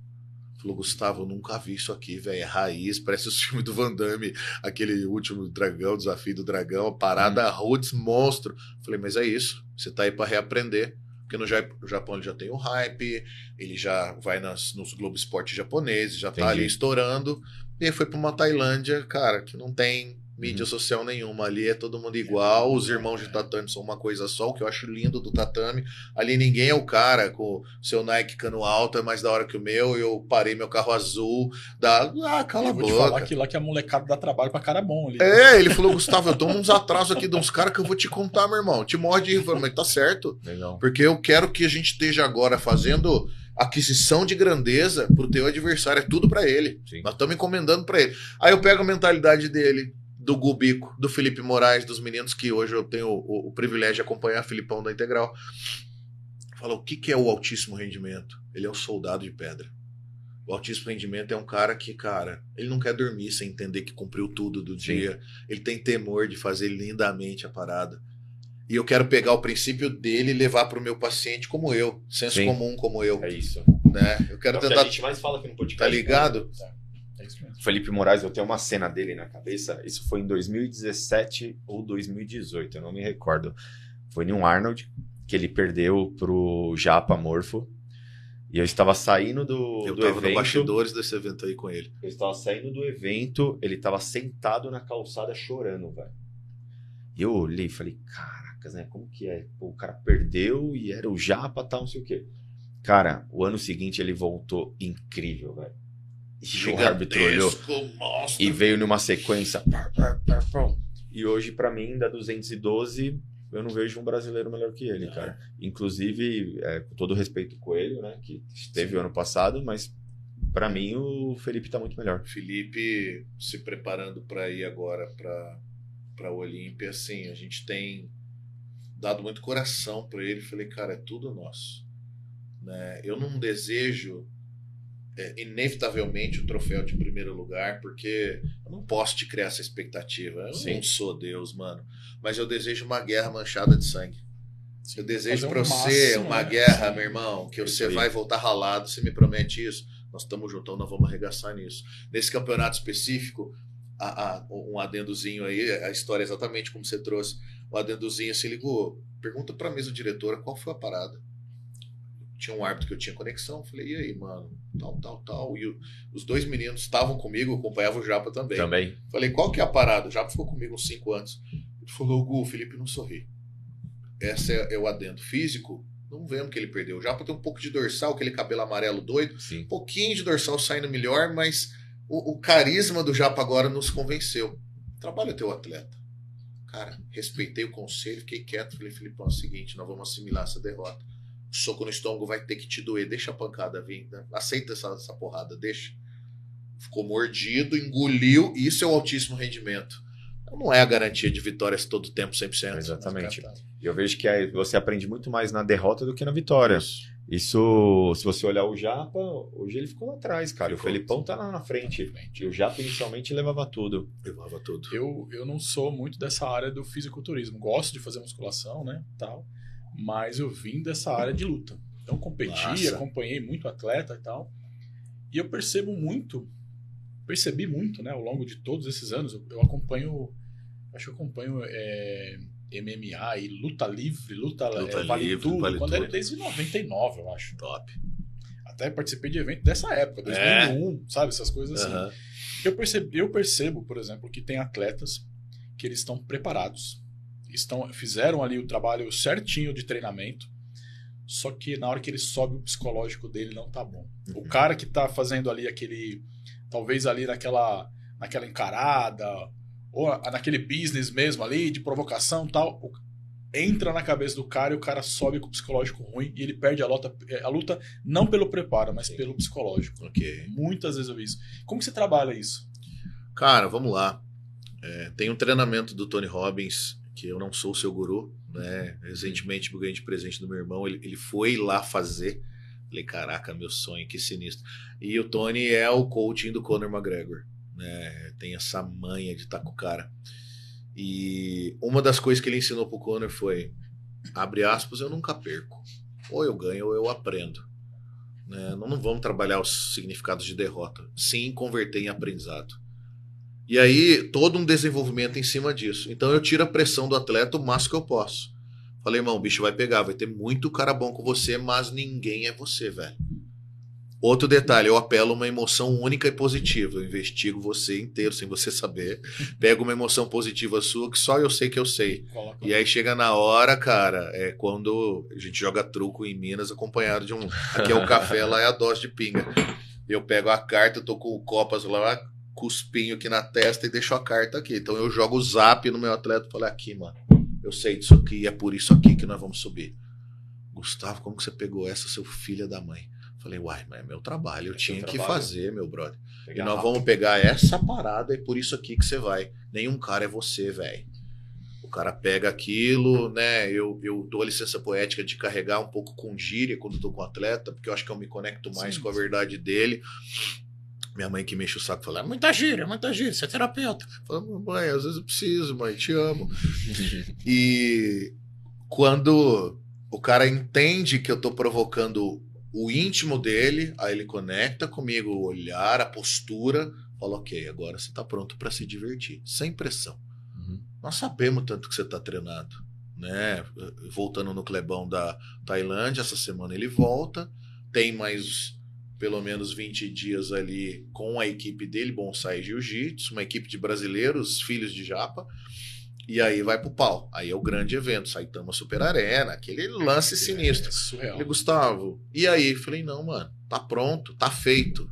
Falou, Gustavo, eu nunca vi isso aqui, velho. É raiz, parece os filmes do Van Damme, aquele último dragão, desafio do dragão, parada roots, monstro. Falei, mas é isso, você tá aí para reaprender. Porque no Japão ele já tem o hype, ele já vai nas, nos Globo Esporte japoneses, já tá Entendi. ali estourando. E foi pra uma Tailândia, cara, que não tem mídia Uhum. social nenhuma. Ali é todo mundo igual, os irmãos de tatame são uma coisa só, o que eu acho lindo do tatame. Ali ninguém é o cara com seu Nike cano alto, é mais da hora que o meu, eu parei meu carro azul, dá, ah, cala a eu vou falar boca. que lá que a molecada dá trabalho pra cara bom ali. É, ele falou, Gustavo, eu tomo uns atrasos aqui de uns caras que eu vou te contar, meu irmão. Te morde e fala, mas tá certo. Legal. Porque eu quero que a gente esteja agora fazendo aquisição de grandeza pro teu adversário. É tudo pra ele. Sim. Nós estamos encomendando pra ele. Aí eu pego a mentalidade dele, do Gubico, do Felipe Moraes, dos meninos que hoje eu tenho o, o privilégio de acompanhar, Filipão da Integral. Fala, o que, que é o altíssimo rendimento? Ele é um soldado de pedra. O altíssimo rendimento é um cara que, cara, ele não quer dormir sem entender que cumpriu tudo do Sim. dia. Ele tem temor de fazer lindamente a parada. E eu quero pegar o princípio dele e levar para o meu paciente como eu, senso Sim. comum como eu, É isso. né? Eu quero É tentar, a gente mais fala aqui no podcast. tá ligado? É isso mesmo. Felipe Moraes, eu tenho uma cena dele na cabeça. Isso foi em 2017 ou 2018, eu não me recordo. Foi em um Arnold que ele perdeu pro Japa Morfo. E eu estava saindo do, Eu do tava no evento. bastidores desse evento aí com ele. Eu estava saindo do evento, ele estava sentado na calçada chorando, velho. E eu olhei e falei, caracas, né? Como que é? Pô, o cara perdeu e era o Japa, tal, não sei o quê. Cara, o ano seguinte ele voltou incrível, velho. E o árbitro olhou Gigantesco, monstro. e veio numa sequência. E hoje, pra mim, da 212, eu não vejo um brasileiro melhor que ele, cara. Inclusive, é, com todo respeito com ele, né? Que esteve o ano passado, mas pra mim o Felipe tá muito melhor. Felipe se preparando para ir agora para para o Olímpia, assim, a gente tem dado muito coração para ele. Falei, cara, é tudo nosso. Né? Eu não desejo é, inevitavelmente o troféu de primeiro lugar, porque eu não posso te criar essa expectativa. Eu Sim. não sou Deus, mano. Mas eu desejo uma guerra manchada de sangue. Eu desejo para um você máximo, uma né? guerra, Sim. meu irmão, que você vai voltar ralado. Você me promete isso? Nós estamos juntão, nós vamos arregaçar nisso. Nesse campeonato específico, a- a- um adendozinho aí, a história é exatamente como você trouxe. O adendozinho se ligou. Pergunta para a mesa diretora qual foi a parada. Tinha um árbitro que eu tinha conexão. Falei, e aí, mano? Tal, tal, tal. E o- os dois meninos estavam comigo, acompanhavam o Japa também. Também. Falei, qual que é a parada? O Japa ficou comigo uns cinco anos. Ele falou, Gu, o Felipe não sorri. Esse é, é o adendo físico. Não vemos que ele perdeu. O Japa tem um pouco de dorsal, aquele cabelo amarelo doido. Sim. Um pouquinho de dorsal saindo melhor, mas o, o carisma do Japa agora nos convenceu. Trabalha teu atleta. Cara, respeitei o conselho, fiquei quieto. Falei, Filipão, é o seguinte, nós vamos assimilar essa derrota. O soco no estômago vai ter que te doer. Deixa a pancada vir. né? Aceita essa, essa porrada, deixa. Ficou mordido, engoliu. Isso é o altíssimo rendimento. Não é a garantia de vitórias todo tempo, 100%. Exatamente. Mas, cara, E eu vejo que você aprende muito mais na derrota do que na vitória. Isso, se você olhar o Japa, hoje ele ficou lá atrás, cara. Ficou. O Felipão tá lá na frente. E o Japa inicialmente levava tudo. Levava tudo. Eu, eu não sou muito dessa área do fisiculturismo. Gosto de fazer musculação, né? Tal. Mas eu vim dessa área de luta. Então competi, Massa. acompanhei muito atleta e tal. E eu percebo muito, percebi muito, né? Ao longo de todos esses anos, eu, eu acompanho, acho que eu acompanho é, MMA e luta livre, luta, Luta é, vale livre, tudo. vale quando tudo. era desde 99, eu acho. Top. Até participei de evento dessa época, 2001, sabe? Essas coisas assim. Aham. Eu percebo, eu percebo, por exemplo, que tem atletas que eles estão preparados. Estão, fizeram ali o trabalho certinho de treinamento, só que na hora que ele sobe o psicológico dele não tá bom. O Uhum. cara que tá fazendo ali aquele. Talvez ali naquela, naquela encarada, ou naquele business mesmo ali, de provocação tal. o- entra na cabeça do cara e o cara sobe com o psicológico ruim e ele perde a luta, a luta não pelo preparo, mas Sim. pelo psicológico. Ok. Muitas vezes eu vi isso. Como que você trabalha isso? Cara, vamos lá. É, tem um treinamento do Tony Robbins, que eu não sou o seu guru, né? Recentemente eu ganhei de presente do meu irmão, ele, ele foi lá fazer. Falei, caraca, meu sonho, que sinistro. E o Tony é o coaching do Conor McGregor, né? Tem essa manha de estar com o cara. E uma das coisas que ele ensinou pro Conor foi: abre aspas, eu nunca perco. Ou eu ganho ou eu aprendo. Né? Não, não vamos trabalhar os significados de derrota. Sim, converter em aprendizado. E aí, todo um desenvolvimento em cima disso. Então, eu tiro a pressão do atleta o máximo que eu posso. Falei, irmão, o bicho vai pegar, vai ter muito cara bom com você, mas ninguém é você, velho. Outro detalhe, eu apelo uma emoção única e positiva. Eu investigo você inteiro sem você saber. Pego uma emoção positiva sua que só eu sei que eu sei. Coloca E aí chega na hora, cara, é quando a gente joga truco em Minas acompanhado de um. Aqui é o café, lá é a dose de pinga. Eu pego a carta, eu tô com o copas lá, cuspinho aqui na testa e deixo a carta aqui. Então eu jogo o zap no meu atleta e falo, aqui, mano, eu sei disso aqui, é por isso aqui que nós vamos subir. Gustavo, como que você pegou essa, seu filho da mãe? Falei, uai, mas é meu trabalho, eu É tinha que trabalho. fazer, meu brother. E Pegar nós rápido. vamos pegar essa parada e por isso aqui que você vai. Nenhum cara é você, velho. O cara pega aquilo, né? Eu, eu dou a licença poética de carregar um pouco com gíria quando eu tô com o atleta, porque eu acho que eu me conecto mais Sim, com a sim. verdade dele. Minha mãe que me enche o saco fala: "É muita gíria, é muita gíria, você é terapeuta. Fala, mãe, às vezes eu preciso, mãe, te amo. E quando o cara entende que eu tô provocando o íntimo dele, aí ele conecta comigo o olhar, a postura, fala, ok, agora você tá pronto para se divertir, sem pressão. Uhum. Nós sabemos tanto que você tá treinado, né? Voltando no Clebão da Tailândia, essa semana ele volta, tem mais pelo menos 20 dias ali com a equipe dele, Bonsai Jiu-Jitsu, uma equipe de brasileiros, filhos de Japa, e aí vai pro pau. Aí é o grande evento, Saitama Super Arena, aquele lance sinistro. É surreal. Falei, Gustavo, e aí? Falei, não, mano, tá pronto, tá feito.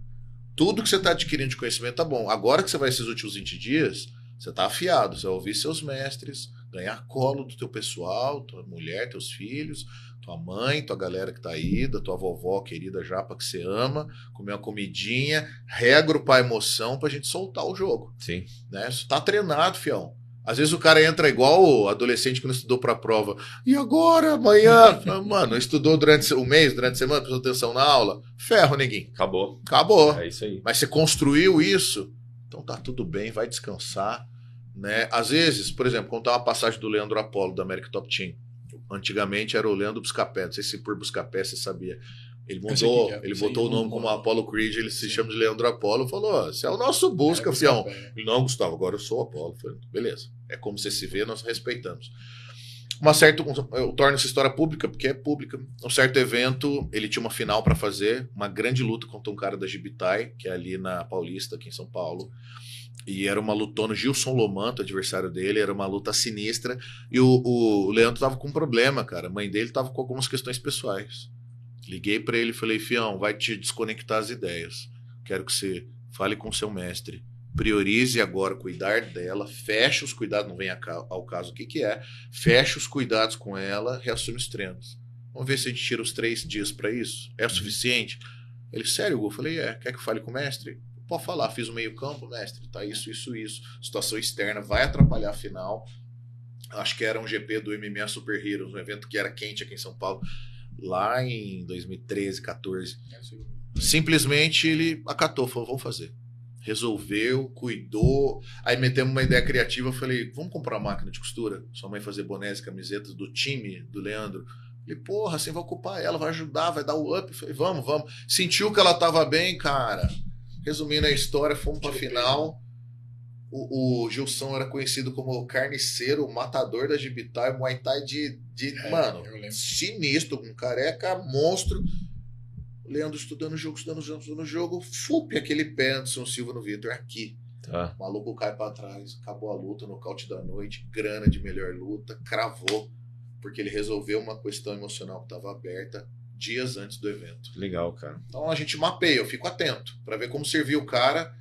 Tudo que você tá adquirindo de conhecimento tá bom. Agora que você vai esses últimos 20 dias, você tá afiado, você vai ouvir seus mestres, ganhar colo do teu pessoal, tua mulher, teus filhos, tua mãe, tua galera que tá aí, da tua vovó querida japa que você ama, comer uma comidinha, reagrupar a emoção pra gente soltar o jogo Sim. né? Você tá treinado, fião. Às vezes o cara entra igual o adolescente que não estudou pra prova. E agora, amanhã? Mano, estudou durante o mês, durante a semana, prestou atenção na aula? Ferro, neguinho. Acabou. Acabou. É isso aí. Mas você construiu isso, então tá tudo bem, vai descansar. Né? Às vezes, por exemplo, contar uma passagem do Leandro Apolo, da América Top Team. Antigamente era o Leandro Buscapé, não sei se por Buscapé você sabia. Ele mudou, é, ele botou o nome como Apollo Creed, ele se Sim. chama de Leandro Apolo, falou: "Ó, você é o nosso busca, É, fião. Ele, não, Gustavo, agora eu sou o Apolo. Eu Falei, beleza. É como você se vê, nós respeitamos. Uma certa, eu torno essa história pública, porque é pública. Um certo evento, ele tinha uma final para fazer, uma grande luta contra um cara da Gibitai, que é ali na Paulista, aqui em São Paulo. E era uma lutona, Gilson Lomanto, adversário dele, era uma luta sinistra. E o, o Leandro tava com um problema, cara. A mãe dele tava com algumas questões pessoais. Liguei para ele e falei, Fião, vai te desconectar as ideias. Quero que você fale com seu mestre. Priorize agora cuidar dela, feche os cuidados, não vem ao caso o que, que é, feche os cuidados com ela, reassume os treinos. Vamos ver se a gente tira os três dias para isso. É o suficiente? Ele, sério, Gu? Eu falei, é. Quer que eu fale com o mestre? Pode falar, fiz o meio-campo, mestre, tá isso, isso, isso. Situação externa vai atrapalhar a final. Acho que era um GP do MMA Super Heroes, um evento que era quente aqui em São Paulo, lá em 2013, 14. Simplesmente ele acatou, falou, vamos fazer. Resolveu, cuidou. Aí metemos uma ideia criativa. Eu falei, vamos comprar uma máquina de costura? Sua mãe fazer bonés e camisetas do time do Leandro. Falei, porra, assim vai ocupar ela, vai ajudar, vai dar o up. Falei, vamos, vamos. Sentiu que ela tava bem, cara. Resumindo a história, fomos pra final. O, o Gilson era conhecido como o carniceiro, o matador da Gibitai, Muay Thai de, de É, mano, sinistro, um careca monstro. O Leandro estudando o jogo, estudando o jogo, estudando o jogo. Fup, aquele pé Anderson Silva no Vitor aqui. Tá. O maluco cai pra trás, acabou a luta, nocaute da noite, grana de melhor luta, cravou, porque ele resolveu uma questão emocional que estava aberta dias antes do evento. Legal, cara. Então a gente mapeia, eu fico atento pra ver como servir o cara.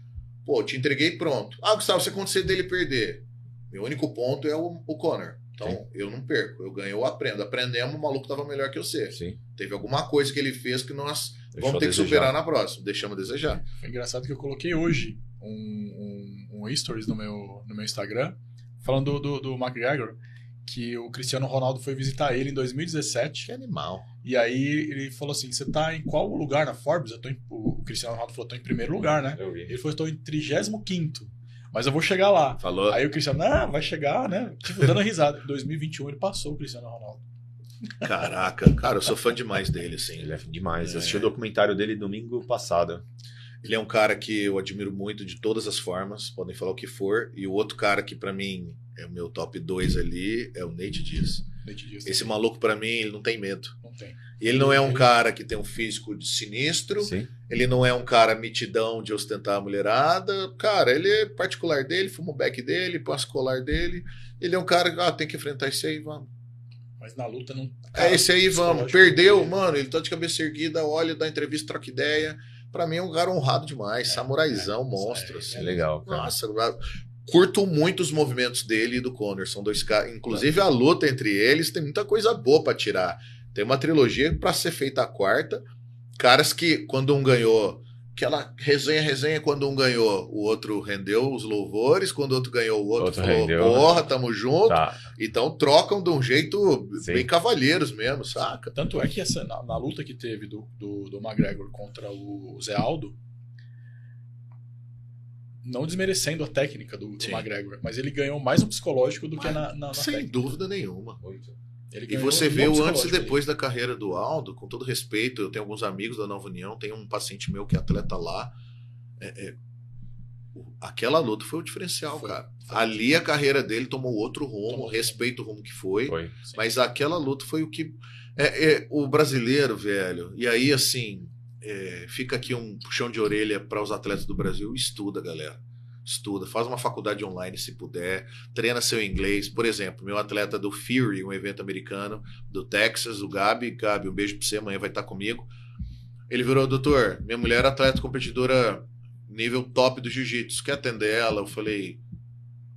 Pô, te entreguei pronto. Ah, Gustavo, se acontecer dele perder, meu único ponto é o, o Conor. Então Sim. eu não perco, eu ganho, eu aprendo. Aprendemos, o maluco tava melhor que você. Sim. Teve alguma coisa que ele fez que nós Deixou vamos ter que desejar. superar na próxima. Deixamos a desejar. Foi engraçado que eu coloquei hoje um, um, um stories no meu, no meu Instagram falando do, do, do McGregor. Que o Cristiano Ronaldo foi visitar ele em 2017. Que animal. E aí ele falou assim: Você tá em qual lugar na Forbes? Eu tô em- o Cristiano Ronaldo falou: Tô em primeiro lugar, né? Eu vi. Ele falou: Tô em 35. Mas eu vou chegar lá. Falou? Aí o Cristiano, ah, vai chegar, né? Tipo, dando risada. Em 2021 ele passou o Cristiano Ronaldo. Caraca, cara, eu sou fã demais dele, assim. Ele é demais. Eu É. assisti o documentário dele domingo passado. Ele é um cara que eu admiro muito de todas as formas, podem falar o que for. E o outro cara que pra mim é o meu top 2 ali é o Nate Diaz. Nate Diaz Esse maluco pra mim, ele não tem medo. Não tem. E ele não é um cara que tem um físico de sinistro, Sim. ele não é um cara mitidão de ostentar a mulherada. Cara, ele é particular dele, fuma o beck dele, passa o colar dele. Ele é um cara que ah, tem que enfrentar isso aí, vamos. Mas na luta não. É esse aí, vamos. Perdeu, dele- mano. Ele tá de cabeça erguida, olha, dá entrevista, troca ideia. Pra mim é um cara honrado demais. É, samuraizão, é, monstro. assim. É legal, cara. Nossa, curto muito os movimentos dele e do Conor. São dois caras. Inclusive a luta entre eles tem muita coisa boa pra tirar. Tem uma trilogia pra ser feita a quarta. Caras que, quando um ganhou, aquela resenha, resenha, quando um ganhou, o outro rendeu os louvores. Quando o outro ganhou, o outro, Outro falou: rendeu, Porra, tamo junto. Tá. Então trocam de um jeito Sim. bem cavalheiros mesmo, saca? Tanto é que essa, na, na luta que teve do, do, do McGregor contra o Zé Aldo, não desmerecendo a técnica do, do. McGregor, mas ele ganhou mais no psicológico do que na, na, na Sem técnica. dúvida nenhuma. Ele E você vê o antes e depois da carreira do Aldo, com todo respeito, eu tenho alguns amigos da Nova União, tem um paciente meu que é atleta lá. É, é, aquela luta foi o diferencial, Foi, cara. foi. Ali a carreira dele tomou outro rumo, Tomou. respeito o rumo que foi, Foi. mas aquela luta foi o que. É, é, o brasileiro, velho, e aí assim, é, fica aqui um puxão de orelha para os atletas do Brasil: estuda, galera. Estuda, faz uma faculdade online se puder, treina seu inglês. Por exemplo, meu atleta do Fury, um evento americano do Texas, o Gabi. Gabi, um beijo pra você, amanhã vai estar comigo. Ele virou, doutor, minha mulher é atleta competidora nível top do jiu-jitsu, quer atender ela? Eu falei,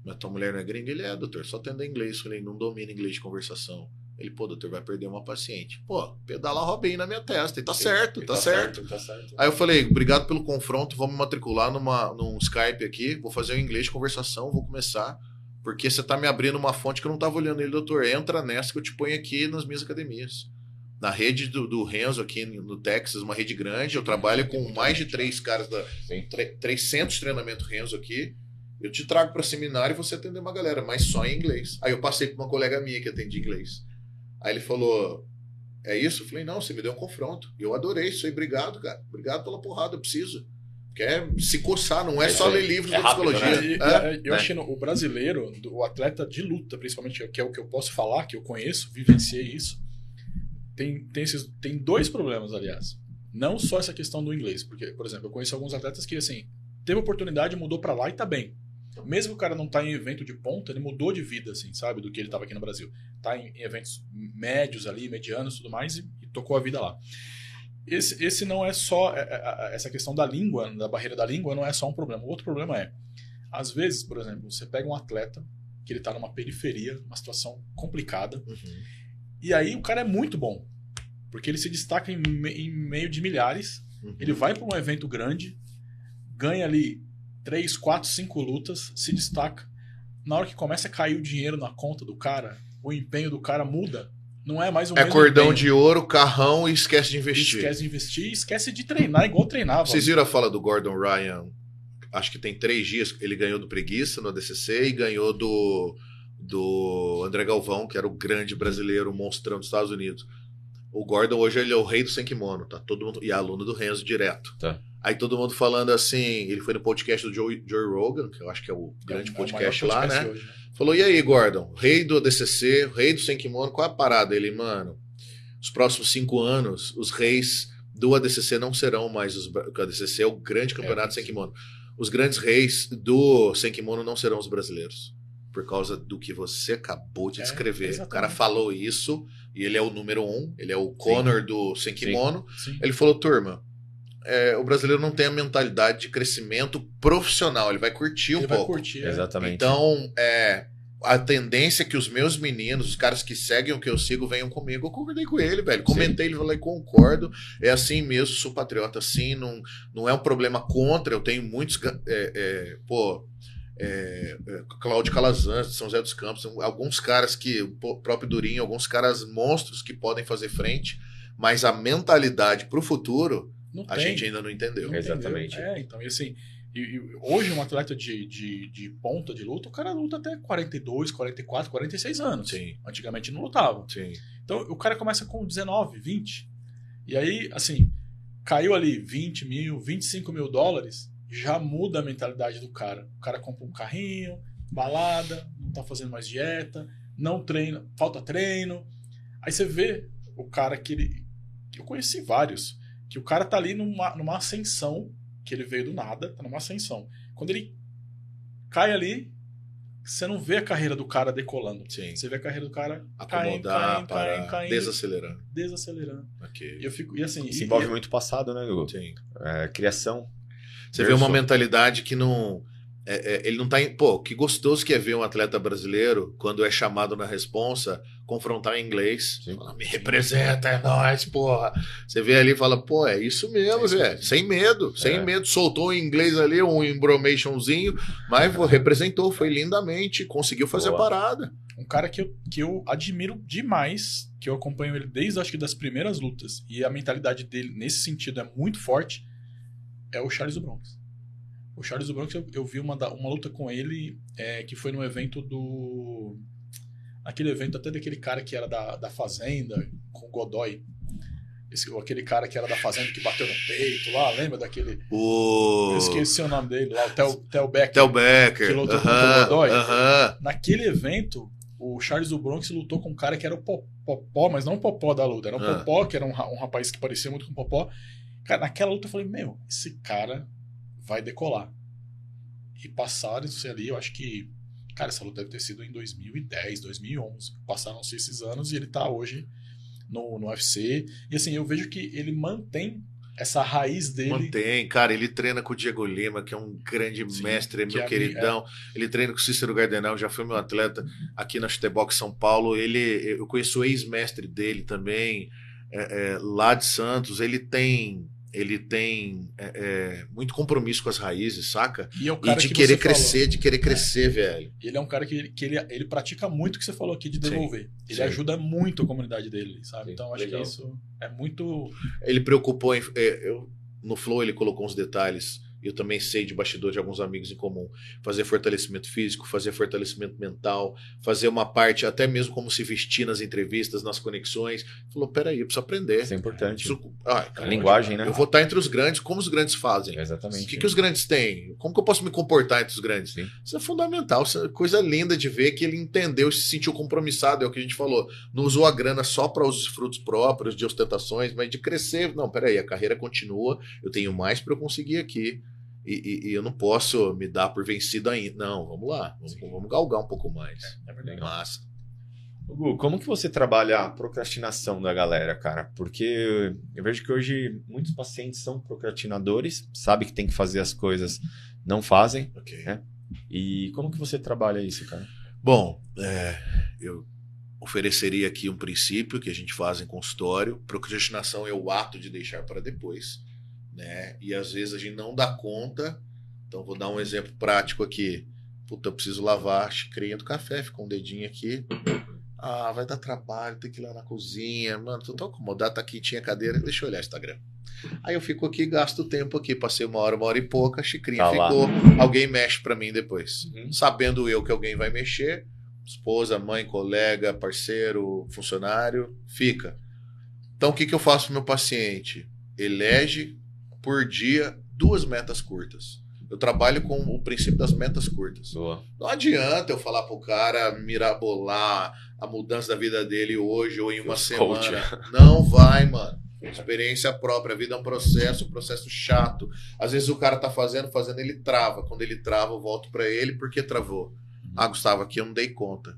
mas tua mulher não é gringa? Ele é, doutor, só atender inglês. Eu falei, não domina inglês de conversação. Ele, pô, doutor, vai perder uma paciente. Pô, pedala Robin na minha testa. E tá certo, tá, certo. Tá certo. Aí eu falei, obrigado pelo confronto, vamos me matricular numa, num Skype aqui, vou fazer o inglês de conversação, vou começar, porque você tá me abrindo uma fonte que eu não tava olhando ele, doutor, entra nessa que eu te ponho aqui nas minhas academias. Na rede do, do Renzo aqui no Texas, uma rede grande, eu trabalho com mais de três caras da Sim. tre- 300 treinamento Renzo aqui, eu te trago para seminário e você atender uma galera, mas só em inglês. Aí eu passei para uma colega minha que atende inglês. Aí ele falou: É isso? Eu falei: Não, você me deu um confronto. Eu adorei isso aí, obrigado, cara. Obrigado pela porrada, eu preciso. Quer se coçar, não é É só ler livros É rápido, psicologia. E- É, eu né? achei no, o brasileiro, do- o atleta de luta, principalmente, que é o que eu posso falar, que eu conheço, vivenciei isso, tem, tem, esses, tem dois problemas, aliás. Não só essa questão do inglês, porque, por exemplo, eu conheço alguns atletas que, assim, teve oportunidade, mudou pra lá e tá bem. Mesmo que o cara não tá em evento de ponta, ele mudou de vida, assim, sabe, do que ele tava aqui no Brasil. Tá em, em eventos médios ali, medianos e tudo mais, e, e tocou a vida lá. Esse, esse não é só. é, é, é, Essa questão da língua, da barreira da língua, não é só um problema. O outro problema é, às vezes, por exemplo, você pega um atleta que ele tá numa periferia, uma situação complicada, Uhum. e aí o cara é muito bom. Porque ele se destaca em, em meio de milhares, Uhum. ele vai para um evento grande, ganha ali 3, 4, 5 lutas, se destaca. Na hora que começa a cair o dinheiro na conta do cara, o empenho do cara muda. Não é mais o É cordão empenho. de ouro, carrão e esquece de investir. Esquece de investir e esquece de treinar igual treinava. Vocês viram a fala do Gordon Ryan? Acho que tem três dias. Ele ganhou do Preguiça no ADCC e ganhou do, do André Galvão, que era o grande brasileiro, monstrão dos Estados Unidos. O Gordon hoje ele é o rei do sem kimono, tá? Todo mundo, e é aluno do Renzo direto. Tá. Aí todo mundo falando assim, ele foi no podcast do Joe, Joe Rogan, que eu acho que é o grande É o podcast, maior lá, podcast né? hoje, né? Falou, e aí, Gordon? Rei do ADCC, rei do sem kimono, qual é a parada? Ele, mano, os próximos cinco anos, os reis do ADCC não serão mais os... O ADCC é o grande campeonato É, sem kimono. Os grandes reis do sem kimono não serão os brasileiros. Por causa do que você acabou de É, descrever. o exatamente. cara falou isso, e ele é o número um, ele é o Conor do sem kimono. Sim. Ele falou, turma, é, o brasileiro não tem a mentalidade de crescimento profissional, ele vai curtir um Ele vai pouco. curtir. é. Exatamente. Então, é, a tendência é que os meus meninos, os caras que seguem o que eu sigo, venham comigo. Eu concordei com ele, velho. Comentei, ele falou, concordo. É assim mesmo, sou patriota assim, não, não é um problema contra. Eu tenho muitos. é, é, pô, é, é, Cláudio Calazans, de São José dos Campos, alguns caras que, o próprio Durinho, alguns caras monstros que podem fazer frente, mas a mentalidade para o futuro Não a tem. gente ainda não entendeu. Não Exatamente. entendeu? É, então, e assim, e- e hoje um atleta de, de, de ponta de luta, o cara luta até 42, 44, 46 anos. Sim, Antigamente não lutava. sim. Então o cara começa com 19, 20. E aí, assim, caiu ali 20 mil, 25 mil dólares, já muda a mentalidade do cara. O cara compra um carrinho, balada, não tá fazendo mais dieta, não treina, falta treino. Aí você vê o cara que ele. Eu conheci vários, que o cara tá ali numa, numa ascensão, que ele veio do nada, tá numa ascensão. Quando ele cai ali, você não vê a carreira do cara decolando. Sim. Você vê a carreira do cara Acomodar, caindo, caindo, caindo, caindo, desacelerando. desacelerando. Ok. E eu fico, e assim, Se e- envolve e- muito passado, né, Hugo? Sim. É, criação. Você vê uma mentalidade que não. é- é, ele não tá em. Pô, que gostoso que é ver um atleta brasileiro, quando é chamado na responsa, confrontar em inglês. Sim. Fala, me representa, é nóis, porra. Você vê ali e fala, pô, é isso mesmo, isso velho. mesmo. Sem medo, sem É. medo. Soltou em inglês ali um embromationzinho, mas representou, foi lindamente, conseguiu fazer Boa. a parada. um cara que eu, que eu admiro demais, que eu acompanho ele desde acho que das primeiras lutas, e a mentalidade dele nesse sentido é muito forte, é o Charles do Bronx. O Charles do Bronx, eu, eu vi uma, uma luta com ele é, que foi no evento do. Aquele evento até daquele cara que era da, da Fazenda, com o Godoy. Esse, aquele cara que era da Fazenda que bateu no peito lá, lembra daquele. O. Eu esqueci o nome dele lá, o Tel, Tel Becker. Tel Becker. Que lutou aham, contra o Godoy. aham. Naquele evento, o Charles do Bronx lutou com um cara que era o Po- Popó, mas não o Popó da luta, era um Ah. Popó, que era um, um rapaz que parecia muito com o Popó. Cara, naquela luta eu falei, meu, esse cara vai decolar. E passaram-se ali, eu acho que. Cara, essa luta deve ter sido em 2010, 2011. Passaram-se esses anos e ele tá hoje no, no UFC. E assim, eu vejo que ele mantém essa raiz dele. Mantém, cara, ele treina com o Diego Lima, que é um grande Sim, mestre, que meu é- queridão. Ele treina com o Cícero Gardenal, já foi meu atleta aqui na Chutebox São Paulo. Ele, eu conheço o ex-mestre dele também, é, é, lá de Santos. Ele tem, ele tem é, é, muito compromisso com as raízes, saca? E é E de que querer você falou. crescer, de querer crescer, velho. Ele é um cara que, que ele, ele pratica muito o que você falou aqui de devolver. Ele Sim. ajuda muito a comunidade dele, sabe? Sim, Então acho legal. que isso é muito. Ele preocupou em. é, eu- no Flow ele colocou uns detalhes. Eu também sei de bastidor de alguns amigos em comum. Fazer fortalecimento físico, fazer fortalecimento mental, fazer uma parte, até mesmo como se vestir nas entrevistas, nas conexões. Falou: peraí, eu preciso aprender. Isso é importante. Preciso- Ai, cara, A linguagem, né? Eu vou estar entre os grandes, como os grandes fazem. Exatamente. O que, que os grandes têm? Como que eu posso me comportar entre os grandes? Sim. Isso é fundamental, isso é coisa linda de ver que ele entendeu, se sentiu compromissado, é o que a gente falou. Não usou a grana só para os frutos próprios, de ostentações, mas de crescer. Não, peraí, a carreira continua, eu tenho mais para eu conseguir aqui. E, e- e eu não posso me dar por vencido ainda. Não, vamos lá, vamos, vamos galgar um pouco mais. É verdade. Massa. Hugo, como que você trabalha a procrastinação da galera, cara? Porque eu vejo que hoje muitos pacientes são procrastinadores, sabe que tem que fazer as coisas, não fazem. Ok. É. E como que você trabalha isso, cara? Bom, é, eu ofereceria aqui um princípio que a gente faz em consultório. Procrastinação é o ato de deixar para depois, né? E às vezes a gente não dá conta. Então vou dar um exemplo prático aqui. Puta, eu preciso lavar a xicrinha do café, fica um dedinho aqui. Ah, vai dar trabalho, tem que ir lá na cozinha. Mano, tô tão acomodado, tá aqui, tinha cadeira, deixa eu olhar o Instagram. Aí eu fico aqui, gasto tempo aqui, passei uma hora, uma hora e pouca, a xicrinha Tá lá. ficou. Alguém mexe para mim depois Uhum. sabendo eu que alguém vai mexer, esposa, mãe, colega, parceiro, funcionário, fica. Então o que, que eu faço pro meu paciente? Elege por dia duas metas curtas. Eu trabalho com o princípio das metas curtas. Boa. Não adianta eu falar pro cara mirabolar a mudança da vida dele hoje ou em uma Os semana. coach. Não vai, mano. Experiência própria, a vida é um processo, um processo chato. Às vezes o cara tá fazendo, fazendo, ele trava. Quando ele trava, eu volto para ele, por que travou? Ah, Gustavo, aqui eu não dei conta.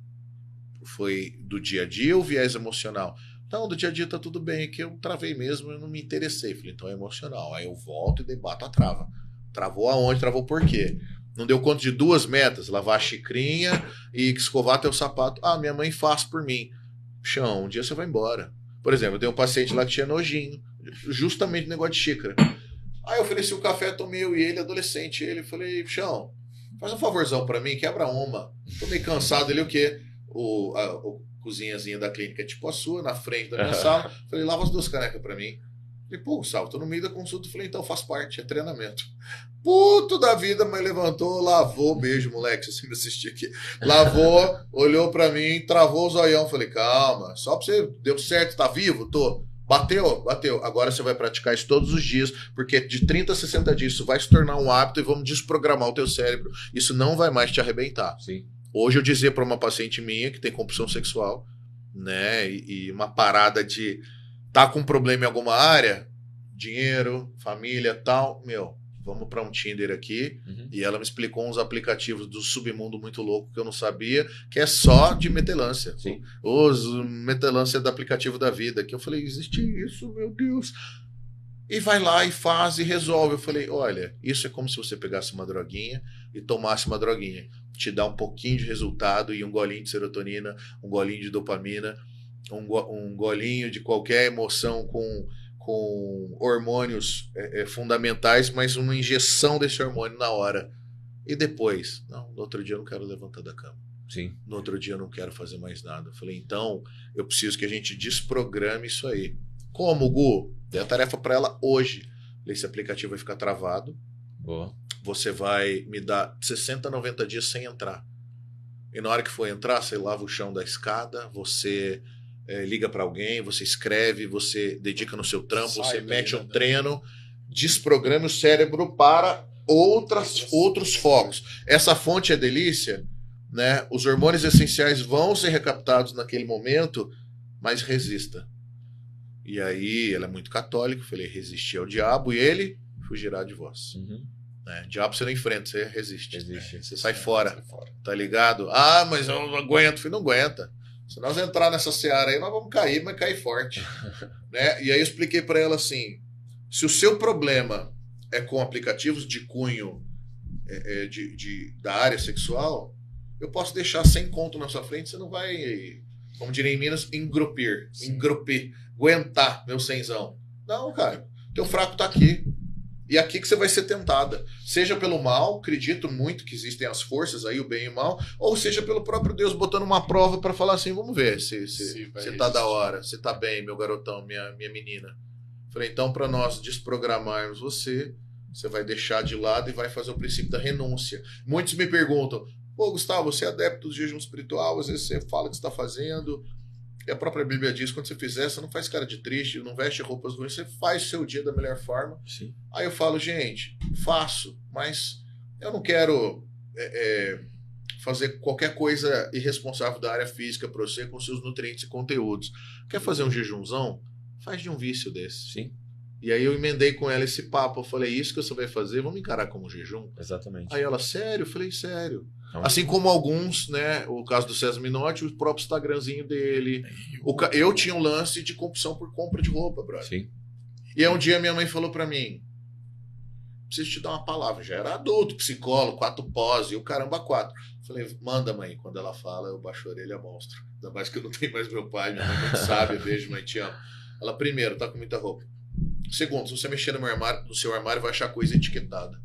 Foi do dia a dia ou viés emocional? Não, do dia a dia tá tudo bem, aqui eu travei mesmo, eu não me interessei. Falei, então é emocional. Aí eu volto e debato a trava. Travou aonde? Travou por quê? Não deu conta de duas metas, lavar a xicrinha e escovar teu sapato. Ah, minha mãe faz por mim. Chão, um dia você vai embora. Por exemplo, eu tenho um paciente lá que tinha nojinho, justamente negócio de xícara. Aí eu ofereci o café, tomei eu e ele, adolescente. Ele falei, Chão, Faz um favorzão pra mim, quebra uma. Tô meio cansado ali, o quê? O, a, o cozinhazinha da clínica tipo a sua, na frente da minha sala. Falei, lava as duas canecas pra mim. Falei, pô, Gustavo, tô no meio da consulta. Falei, então faz parte, é treinamento. Puto da vida, mas levantou, lavou, beijo, moleque, se você me assistir aqui. Lavou, olhou pra mim, travou o zoião. Falei, calma, só pra você, deu certo, tá vivo? Tô. Bateu, bateu. Agora você vai praticar isso todos os dias, porque de 30 a 60 dias isso vai se tornar um hábito e vamos desprogramar o teu cérebro. Isso não vai mais te arrebentar. Sim. Hoje eu dizia para uma paciente minha que tem compulsão sexual, né, e, e uma parada de tá com problema em alguma área, dinheiro, família, tal, meu, vamos para um Tinder aqui. Uhum. E ela me explicou uns aplicativos do submundo muito louco que eu não sabia, que é só de metelância. Sim. Os metelância do aplicativo da vida. Que eu falei, existe isso, meu Deus. E vai lá e faz e resolve. Eu falei, olha, isso é como se você pegasse uma droguinha e tomasse uma droguinha. Te dá um pouquinho de resultado e um golinho de serotonina, um golinho de dopamina, um, go- um golinho de qualquer emoção com, com hormônios é, é, fundamentais, mas uma injeção desse hormônio na hora. E depois? Não, no outro dia eu não quero levantar da cama. Sim. No outro dia eu não quero fazer mais nada. Eu falei, então eu preciso que a gente desprograme isso aí. Como, Gu? Dei a tarefa para ela hoje. Falei, Esse aplicativo vai ficar travado. Boa. Você vai me dar 60, 90 dias sem entrar. E na hora que for entrar, você lava o chão da escada, você eh, liga para alguém, você escreve, você dedica no seu trampo, Sai você mete né? um treino, desprograme o cérebro para outras, Outras- outros focos. Essa fonte é delícia, né? Os hormônios essenciais vão ser recaptados naquele momento, mas resista. E aí, ela é muito católica, eu falei, resistir ao diabo e ele fugirá de vós. Uhum. Né? Diabo você não enfrenta, você resiste. Existe. Você sai fora, Sai fora. tá ligado? Ah, mas eu não aguento. Falei, não aguenta. Se nós entrar nessa seara aí, nós vamos cair, mas cair forte. né? E aí eu expliquei pra ela assim: se o seu problema é com aplicativos de cunho é, é, de, de- da área sexual, eu posso deixar sem conto na sua frente, você não vai, como diria em Minas, engrupir, Sim. engrupir, aguentar meu senzão. Não, cara, teu fraco tá aqui. E aqui que você vai ser tentada. Seja pelo mal, acredito muito que existem as forças aí, o bem e o mal, ou seja pelo próprio Deus botando uma prova pra falar assim: vamos ver se Se se você tá da hora, você tá bem, meu garotão, minha, minha menina. Falei, então, para nós desprogramarmos você, você vai deixar de lado e vai fazer o princípio da renúncia. Muitos me perguntam: Pô, Gustavo, você é adepto do jejum espiritual, às vezes você fala o que está fazendo. E a própria Bíblia diz: quando você fizer, você não faz cara de triste, não veste roupas ruins, você faz o seu dia da melhor forma. Sim. Aí eu falo, gente, faço, mas eu não quero é, é, fazer qualquer coisa irresponsável da área física para você com seus nutrientes e conteúdos. Quer fazer um jejumzão? Faz de um vício desse. Sim. E aí eu emendei com ela esse papo. Eu falei, isso que você vai fazer, vamos encarar como jejum? Exatamente. Aí ela, sério? Eu falei, sério. Então, Assim como alguns, né? O caso do César Minotti, o próprio Instagramzinho dele. O eu tinha um lance de compulsão por compra de roupa, brother. Sim. E aí um dia minha mãe falou pra mim: preciso te dar uma palavra. Já era adulto, psicólogo, quatro pós e o caramba quatro. Falei, manda, mãe. Quando ela fala, eu baixo a orelha monstro. Ainda mais que eu não tenho mais meu pai, minha mãe muito sabe, beijo, mãe, te amo. Ela, primeiro, tá com muita roupa. Segundo, se você mexer no, meu armário, no seu armário, vai achar coisa etiquetada.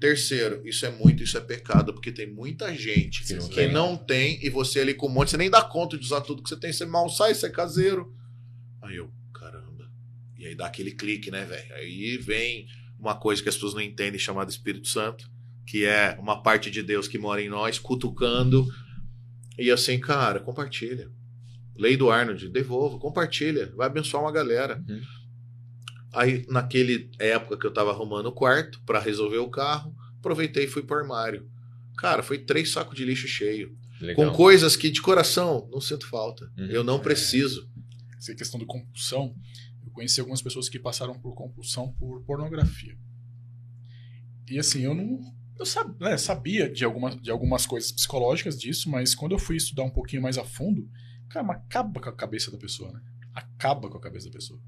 Terceiro, isso é muito, isso é pecado, porque tem muita gente Que não que tem. não tem, e você ali com um monte, você nem dá conta de usar tudo que você tem, você mal sai, você é caseiro. Aí eu, caramba. E aí dá aquele clique, né, velho? Aí vem uma coisa que as pessoas não entendem chamada Espírito Santo, que é uma parte de Deus que mora em nós, cutucando. E assim, cara, compartilha. Lei do Arnold, devolva, compartilha, vai abençoar uma galera. Uhum. Aí, naquele época que eu tava arrumando o quarto para resolver o carro, aproveitei e fui pro armário. Cara, foi três sacos de lixo cheio. Legal. Com coisas que, de coração, não sinto falta. Uhum. Eu não preciso. Essa questão de compulsão, eu conheci algumas pessoas que passaram por compulsão por pornografia. E assim, eu não. Eu sab- né, sabia de algumas, de algumas coisas psicológicas disso, mas quando eu fui estudar um pouquinho mais a fundo, cara, mas acaba com a cabeça da pessoa, né? Acaba com a cabeça da pessoa.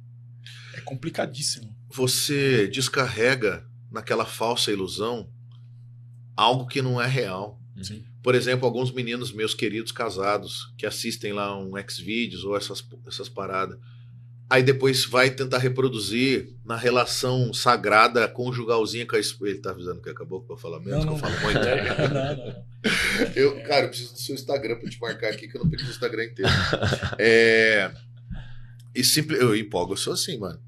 É complicadíssimo. Você descarrega naquela falsa ilusão algo que não é real. Sim. Por exemplo, alguns meninos meus queridos casados que assistem lá um Xvideos ou essas, essas paradas. Aí depois vai tentar reproduzir na relação sagrada conjugalzinha com a esposa. Ele tá avisando que acabou pra falar menos, Não, que eu falo muito. não, não, não. Eu, cara, eu preciso do seu Instagram pra te marcar aqui, que eu não peguei o Instagram inteiro. É, e simple, eu empolgo, eu sou assim, mano.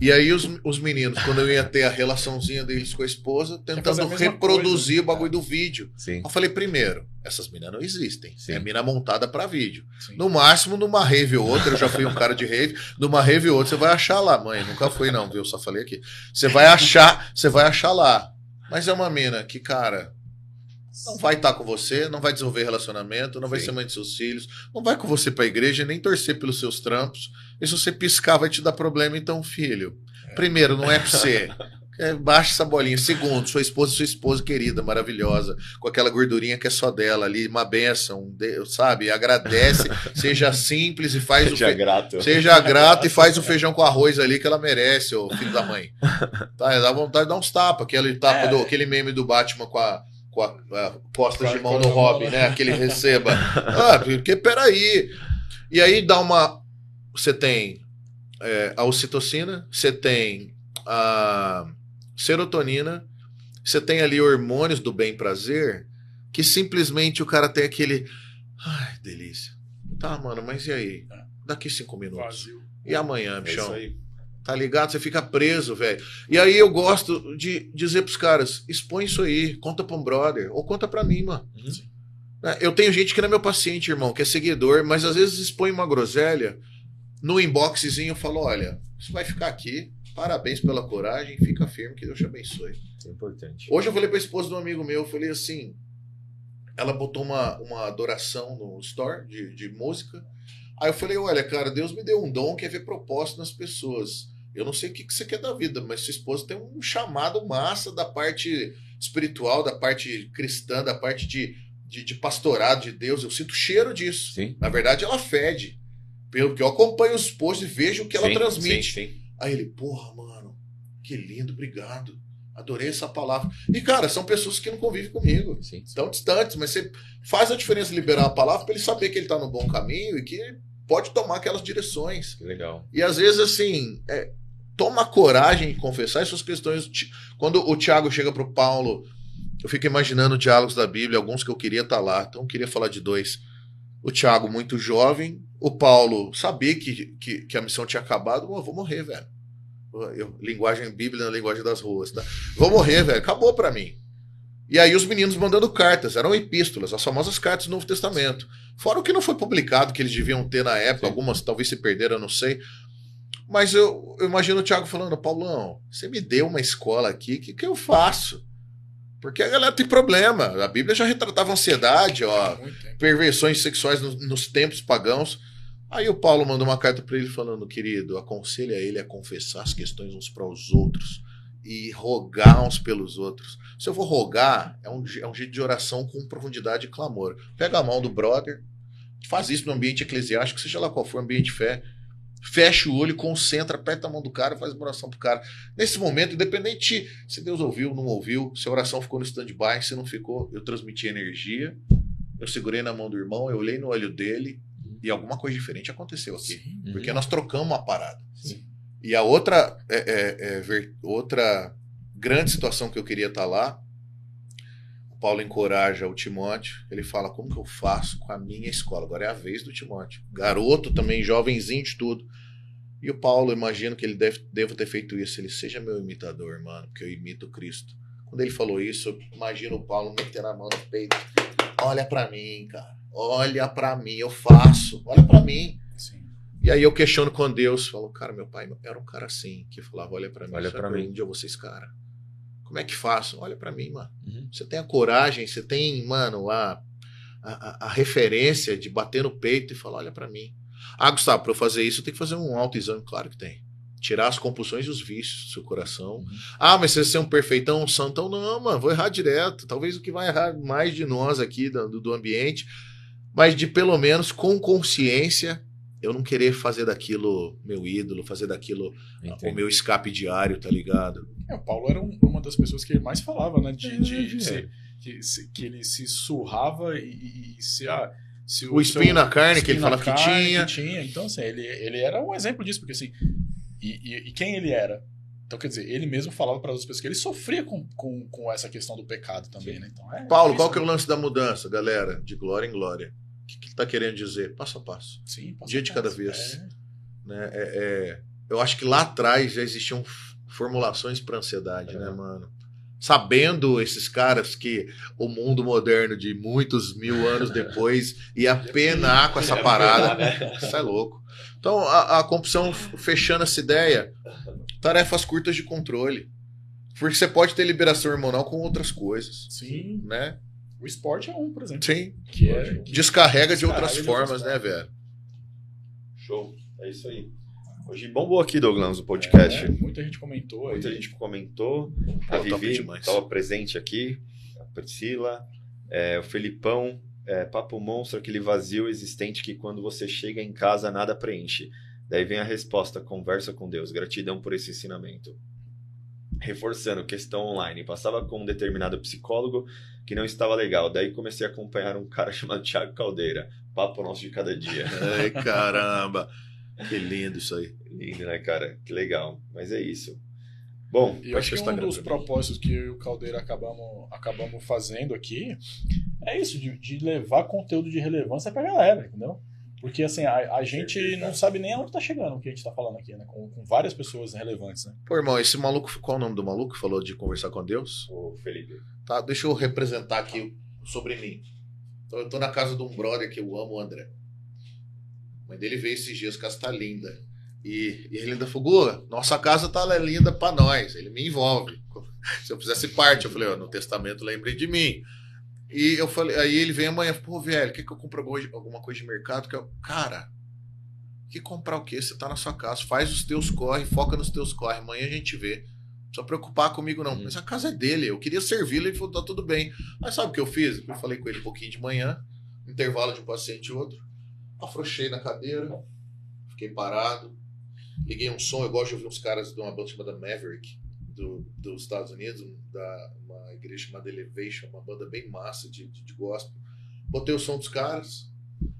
E aí os, os meninos, quando eu ia ter a relaçãozinha deles com a esposa, a tentando mesma reproduzir coisa. o bagulho do vídeo. Sim. Eu falei, primeiro, essas minas não existem. Sim. É mina montada pra vídeo. Sim. No máximo, numa rave ou outra, eu já fui um cara de rave, numa rave ou outra, você vai achar lá. Mãe, nunca fui não, viu? Só falei aqui. Você vai achar, você vai achar lá. Mas é uma mina que, cara, não vai estar com você, não vai desenvolver relacionamento, não vai Sim. ser mãe de seus filhos, não vai com você pra igreja, nem torcer pelos seus trampos. E se você piscar, vai te dar problema, então, filho. Primeiro, não é pra você. É, baixa essa bolinha. Segundo, sua esposa, sua esposa querida, maravilhosa, com aquela gordurinha que é só dela ali, uma benção, sabe? Agradece, seja simples e faz o Seja fe- grato. Seja grato e faz o feijão com arroz ali que ela merece, ô filho da mãe. Tá, dá vontade de dar uns tapas. Aquele, tapa É. do, aquele meme do Batman com a, com a, a costas Com a- de mão no Robin, né? né? Aquele receba. Ah, porque peraí. E aí dá uma. Você tem é, a ocitocina, você tem a serotonina, você tem ali hormônios do bem-prazer, que simplesmente o cara tem aquele. Ai, delícia. Tá, mano, mas e aí? É. Daqui cinco minutos. Vazio. E amanhã, É bichão? aí. Tá ligado? Você fica preso, velho. E aí eu gosto de dizer pros caras: expõe isso aí, conta pra um brother, ou conta pra mim, mano. Uhum. Né? Eu tenho gente que não é meu paciente, irmão, que é seguidor, mas às vezes expõe uma groselha no inboxzinho eu falo: olha, isso vai ficar aqui. Parabéns pela coragem, fica firme, que Deus te abençoe. É importante. Hoje eu falei pra esposa de um amigo meu, eu falei assim. Ela botou uma, uma adoração no store de, de música. Aí eu falei, olha, cara, Deus me deu um dom que é ver propósito nas pessoas. Eu não sei o que, que você quer da vida, mas sua esposa tem um chamado massa da parte espiritual, da parte cristã, da parte de, de, de pastorado de Deus. Eu sinto cheiro disso. Sim. Na verdade, ela fede. Pelo que eu acompanho os posts e vejo o que ela Sim, transmite. Sim. Aí ele, porra, mano, que lindo, obrigado. Adorei essa palavra. E, cara, são pessoas que não convivem comigo. sim. Estão distantes, mas você faz a diferença liberar a palavra para ele saber que ele tá no bom caminho e que pode tomar aquelas direções. Que legal. E às vezes, assim, é, toma coragem de confessar essas questões. Quando o Tiago chega pro Paulo, eu fico imaginando diálogos da Bíblia, alguns que eu queria estar lá, então eu queria falar de dois. O Tiago, muito jovem, o Paulo sabia que, que, que a missão tinha acabado, "Pô, eu vou morrer, velho. Eu- linguagem bíblica na linguagem das ruas, tá? Vou morrer, velho, acabou pra mim. E aí os meninos mandando cartas, eram epístolas, as famosas cartas do Novo Testamento. Fora o que não foi publicado, que eles deviam ter na época, Sim. algumas talvez se perderam, eu não sei. Mas eu, eu imagino o Thiago falando, Paulão, você me deu uma escola aqui, o que, que eu faço? Porque a galera tem problema. A Bíblia já retratava ansiedade, ó, perversões sexuais no- nos tempos pagãos. Aí o Paulo mandou uma carta para ele falando, querido, aconselha ele a confessar as questões uns para os outros e rogar uns pelos outros. Se eu vou rogar, é um, é um jeito de oração com profundidade e clamor. Pega a mão do brother, faz isso no ambiente eclesiástico, seja lá qual for o ambiente de fé, fecha o olho, concentra, aperta a mão do cara, faz uma oração pro cara. Nesse momento, independente se Deus ouviu, não ouviu, se a oração ficou no stand-by, se não ficou, eu transmiti energia, eu segurei na mão do irmão, eu olhei no olho dele e alguma coisa diferente aconteceu aqui. Sim. Porque nós trocamos uma parada. E a outra, é, é, é, ver- outra grande situação que eu queria estar lá, o Paulo encoraja o Timóteo, ele fala como que eu faço com a minha escola. Agora é a vez do Timóteo. Garoto também, jovenzinho de tudo. E o Paulo, imagino que ele deve, deva ter feito isso. Ele seja meu imitador, mano, porque eu imito Cristo. Quando ele falou isso, eu imagino o Paulo metendo a mão no peito. Olha pra mim, cara. Olha pra mim, eu faço. Olha pra mim. E aí eu questiono com Deus, falo, cara, meu pai era um cara assim, que falava, olha pra mim, Olha por mim. onde eu vou ser esse cara? Como é que faço? Olha pra mim, mano. Uhum. Você tem a coragem, você tem, mano, a, a, a- referência de bater no peito e falar, olha pra mim. Ah, Gustavo, pra eu fazer isso eu tenho que fazer um autoexame, claro que tem. Tirar as compulsões e os vícios do seu coração. Uhum. Ah, mas você ser um perfeitão, um santão, não, mano, vou errar direto. Talvez o que vai errar mais de nós aqui do- do ambiente, mas de pelo menos com consciência, eu não querer fazer daquilo meu ídolo, fazer daquilo o Entendi. meu escape diário, tá ligado? É, o Paulo era um- uma das pessoas que ele mais falava, né? De, É, de- de é. ser- que, se- que ele se surrava e, e- se, ah, se O seu- espinho na carne, que ele falava que tinha. tinha. Então, assim, ele, ele era um exemplo disso, porque assim. E, e- e quem ele era? Então, quer dizer, ele mesmo falava para as pessoas que ele sofria com, com, com essa questão do pecado também, né? Então, é Paulo, difícil, qual que é o né? lance da mudança, galera? De glória em glória. O que, que ele tá querendo dizer? Passo a passo. Sim, passo dia a de cada passo. vez. É. Né? É- é- eu acho que lá atrás já existiam formulações para ansiedade, É. né, mano? Sabendo esses caras que o mundo moderno de muitos mil anos depois ia penar com essa parada. né? Isso é louco. Então, a, a compulsão fechando essa ideia, tarefas curtas de controle. Porque você pode ter liberação hormonal com outras coisas, Sim, né? O esporte é um, por exemplo. Sim. Que é, que- Descarrega de Descarrega outras de formas, outras né, velho? Show. É isso aí. Hoje bombou aqui, Douglas, o podcast. é, muita gente comentou aí. Muita gente comentou. A Pô, top Vivi estava presente aqui. A Priscila. é, o Felipão. é, Papo Monstro, aquele vazio existente que quando você chega em casa nada preenche. Daí vem a resposta: conversa com Deus. Gratidão por esse ensinamento. Reforçando, questão online. Passava com um determinado psicólogo que não estava legal. Daí comecei a acompanhar um cara chamado Thiago Caldeira. Papo nosso de cada dia. Ai, caramba. Que lindo isso aí. Lindo, né, cara? Que legal. Mas é isso. Bom, E eu acho que um dos propósitos que eu e o Caldeira acabamos, acabamos fazendo aqui é isso, de, de levar conteúdo de relevância pra galera, entendeu? Porque assim, a, a gente Certeza. não sabe nem aonde tá chegando o que a gente tá falando aqui, né? Com, com várias pessoas relevantes, né? Pô, irmão, esse maluco, qual é o nome do maluco que falou de conversar com Deus? o Felipe. Tá, deixa eu representar aqui sobre mim. Então, eu tô na casa de um brother que eu amo, o André. A mãe dele veio esses dias, casa tá linda. E, e ele ainda falou, nossa casa tá linda pra nós. Ele me envolve. Se eu fizesse parte, eu falei, ó, no testamento lembrei de mim. E eu falei, aí ele vem amanhã, pô, velho, quer que eu compre alguma- coisa de mercado? Que eu, cara, que comprar o quê? Você tá na sua casa, faz os teus corre, foca nos teus corre, amanhã a gente vê. Não precisa preocupar comigo, não. Uhum. Mas a casa é dele, eu queria servi-lo, ele falou, tá tudo bem. Mas sabe o que eu fiz? Eu falei com ele um pouquinho de manhã, intervalo de um paciente e outro, afrouxei na cadeira, fiquei parado, liguei um som, eu gosto de ouvir uns caras de uma banda chamada Maverick, do, dos Estados Unidos, da, uma igreja chamada Elevation, uma banda bem massa de, de, de gospel. Botei o som dos caras,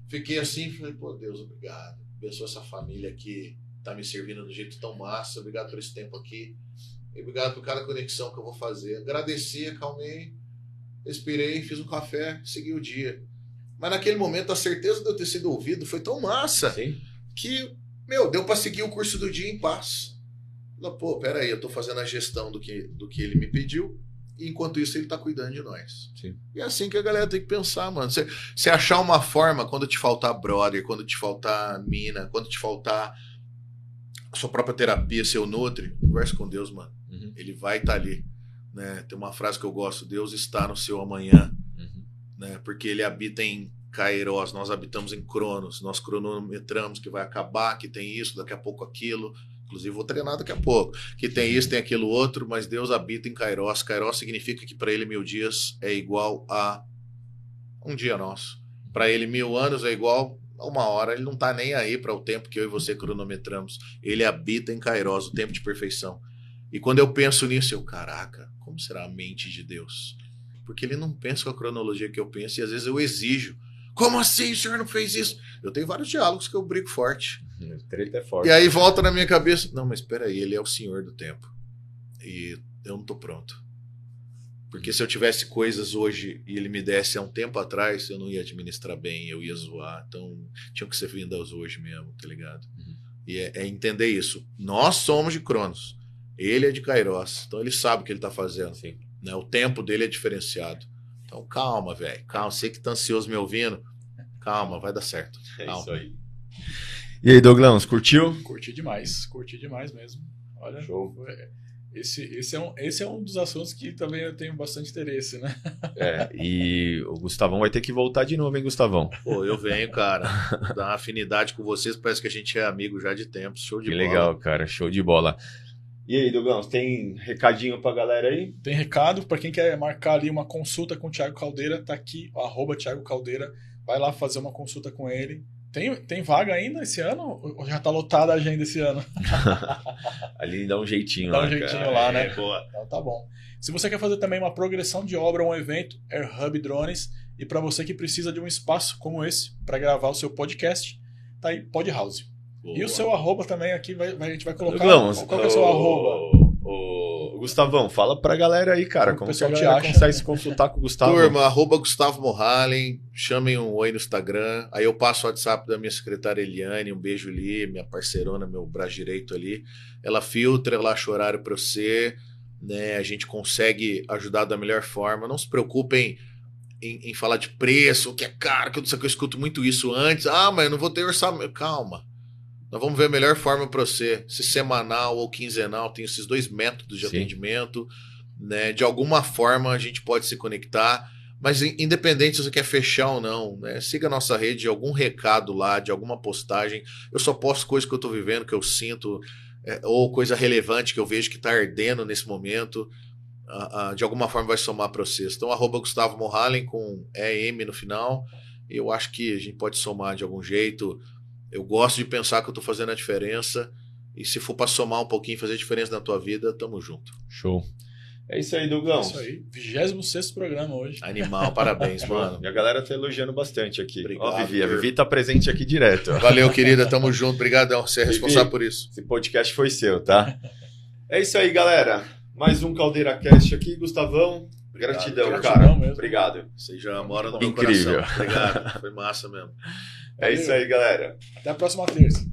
fiquei assim, falei, pô, Deus, obrigado. Abençoa essa família que tá me servindo do jeito tão massa, obrigado por esse tempo aqui. E obrigado por cada conexão que eu vou fazer. Agradeci, acalmei, respirei, fiz um café, segui o dia. Mas naquele momento a certeza de eu ter sido ouvido foi tão massa Sim. que, meu, deu pra seguir o curso do dia em paz. Falei, pô, peraí, eu tô fazendo a gestão do que, do que ele me pediu, e enquanto isso ele tá cuidando de nós. Sim. E é assim que a galera tem que pensar, mano. Você você achar uma forma, quando te faltar brother, quando te faltar mina, quando te faltar a sua própria terapia, seu Nutri, conversa com Deus, mano. Uhum. Ele vai estar ali. Né? Tem uma frase que eu gosto: Deus está no seu amanhã Uhum. né? Porque ele habita em Kairos, nós habitamos em Cronos, nós cronometramos que vai acabar, que tem isso, daqui a pouco aquilo. Inclusive, vou treinar daqui a pouco. Que tem isso, tem aquilo outro, mas Deus habita em Kairos. Kairos significa que para ele mil dias é igual a um dia nosso. Para ele, mil anos é igual a uma hora. Ele não tá nem aí para o tempo que eu e você cronometramos. Ele habita em Kairos, o tempo de perfeição. E quando eu penso nisso, eu, caraca, como será a mente de Deus? Porque ele não pensa com a cronologia que eu penso e às vezes eu exijo. Como assim o senhor não fez isso? Eu tenho vários diálogos que eu brigo forte. Treta é forte. E aí volta na minha cabeça: não, mas espera aí, ele é o senhor do tempo. E eu não tô pronto. Porque se eu tivesse coisas hoje e ele me desse há um tempo atrás, eu não ia administrar bem, eu ia zoar. Então tinham que ser vindas hoje mesmo, tá ligado? Uhum. E é, é entender isso. Nós somos de Cronos. Ele é de Kairos. Então ele sabe o que ele tá fazendo. Sim. Né? O tempo dele é diferenciado. Então calma, velho. Calma. Você que tá ansioso me ouvindo, calma, vai dar certo. É Calma. isso aí. E aí, Douglas, curtiu? Curti demais, curti demais mesmo. Olha, Show. esse, esse, é um, esse é um dos assuntos que também eu tenho bastante interesse, né? É, e o Gustavão vai ter que voltar de novo, hein, Gustavão? Pô, eu venho, cara. Dá uma afinidade com vocês, parece que a gente é amigo já de tempos. Show de Que bola. legal, cara. Show de bola. E aí, Douglas, tem recadinho pra galera aí? Tem recado para quem quer marcar ali uma consulta com o Thiago Caldeira, tá aqui, arroba Thiago Caldeira. Vai lá fazer uma consulta com ele. Tem, tem vaga ainda esse ano? Ou já tá lotada a agenda esse ano? Ali dá um jeitinho Dá um lá, jeitinho cara. lá, né? É, boa. Então tá bom. Se você quer fazer também uma progressão de obra ou um evento, Air Hub Drones, E para você que precisa de um espaço como esse para gravar o seu podcast, tá aí Podhouse. E o seu arroba também aqui vai, a gente vai colocar. Douglas, qual que é o seu arroba? Gustavão, fala pra galera aí, cara. Como Como o que a pessoal te galera acha? consegue se consultar com o Gustavo? Turma, arroba Gustavo Morhalen, chamem um oi no Instagram. Aí eu passo o WhatsApp da minha secretária Eliane, um beijo ali, minha parceirona, meu braço direito ali. Ela filtra, ela acha horário para você, né? A gente consegue ajudar da melhor forma. Não se preocupem em, em falar de preço, que é caro, que eu não sei o que eu escuto muito isso antes. Ah, mas eu não vou ter orçamento. Calma. Nós vamos ver a melhor forma para você, se semanal ou quinzenal, tem esses dois métodos de Sim. atendimento, né? De alguma forma a gente pode se conectar, mas in- independente se você quer fechar ou não, né? Siga a nossa rede, algum recado lá, de alguma postagem. Eu só posto coisas que eu tô vivendo, que eu sinto, é, ou coisa relevante que eu vejo que tá ardendo nesse momento. Ah, ah, de alguma forma vai somar para vocês. Então, arroba Gustavo Morhalen com EM no final. Eu acho que a gente pode somar de algum jeito. Eu gosto de pensar que eu tô fazendo a diferença. E se for para somar um pouquinho, fazer diferença na tua vida, tamo junto. Show. É isso aí, É Dougão. isso aí. 26 programa hoje. Animal, parabéns, mano. E a galera tá elogiando bastante aqui. Obrigado, Ó, Vivi, a. Vivi tá presente aqui direto. ó. Valeu, querida. Tamo junto. Obrigadão. Você é Vivi. responsável por isso. Esse podcast foi seu, tá? É isso aí, galera. Mais um Caldeira Cast aqui, Gustavão. Gratidão, Gratidão cara. mesmo. Obrigado. Você já mora no meu Incrível. coração. Obrigado. Foi massa mesmo. É isso aí, galera. Até a próxima terça.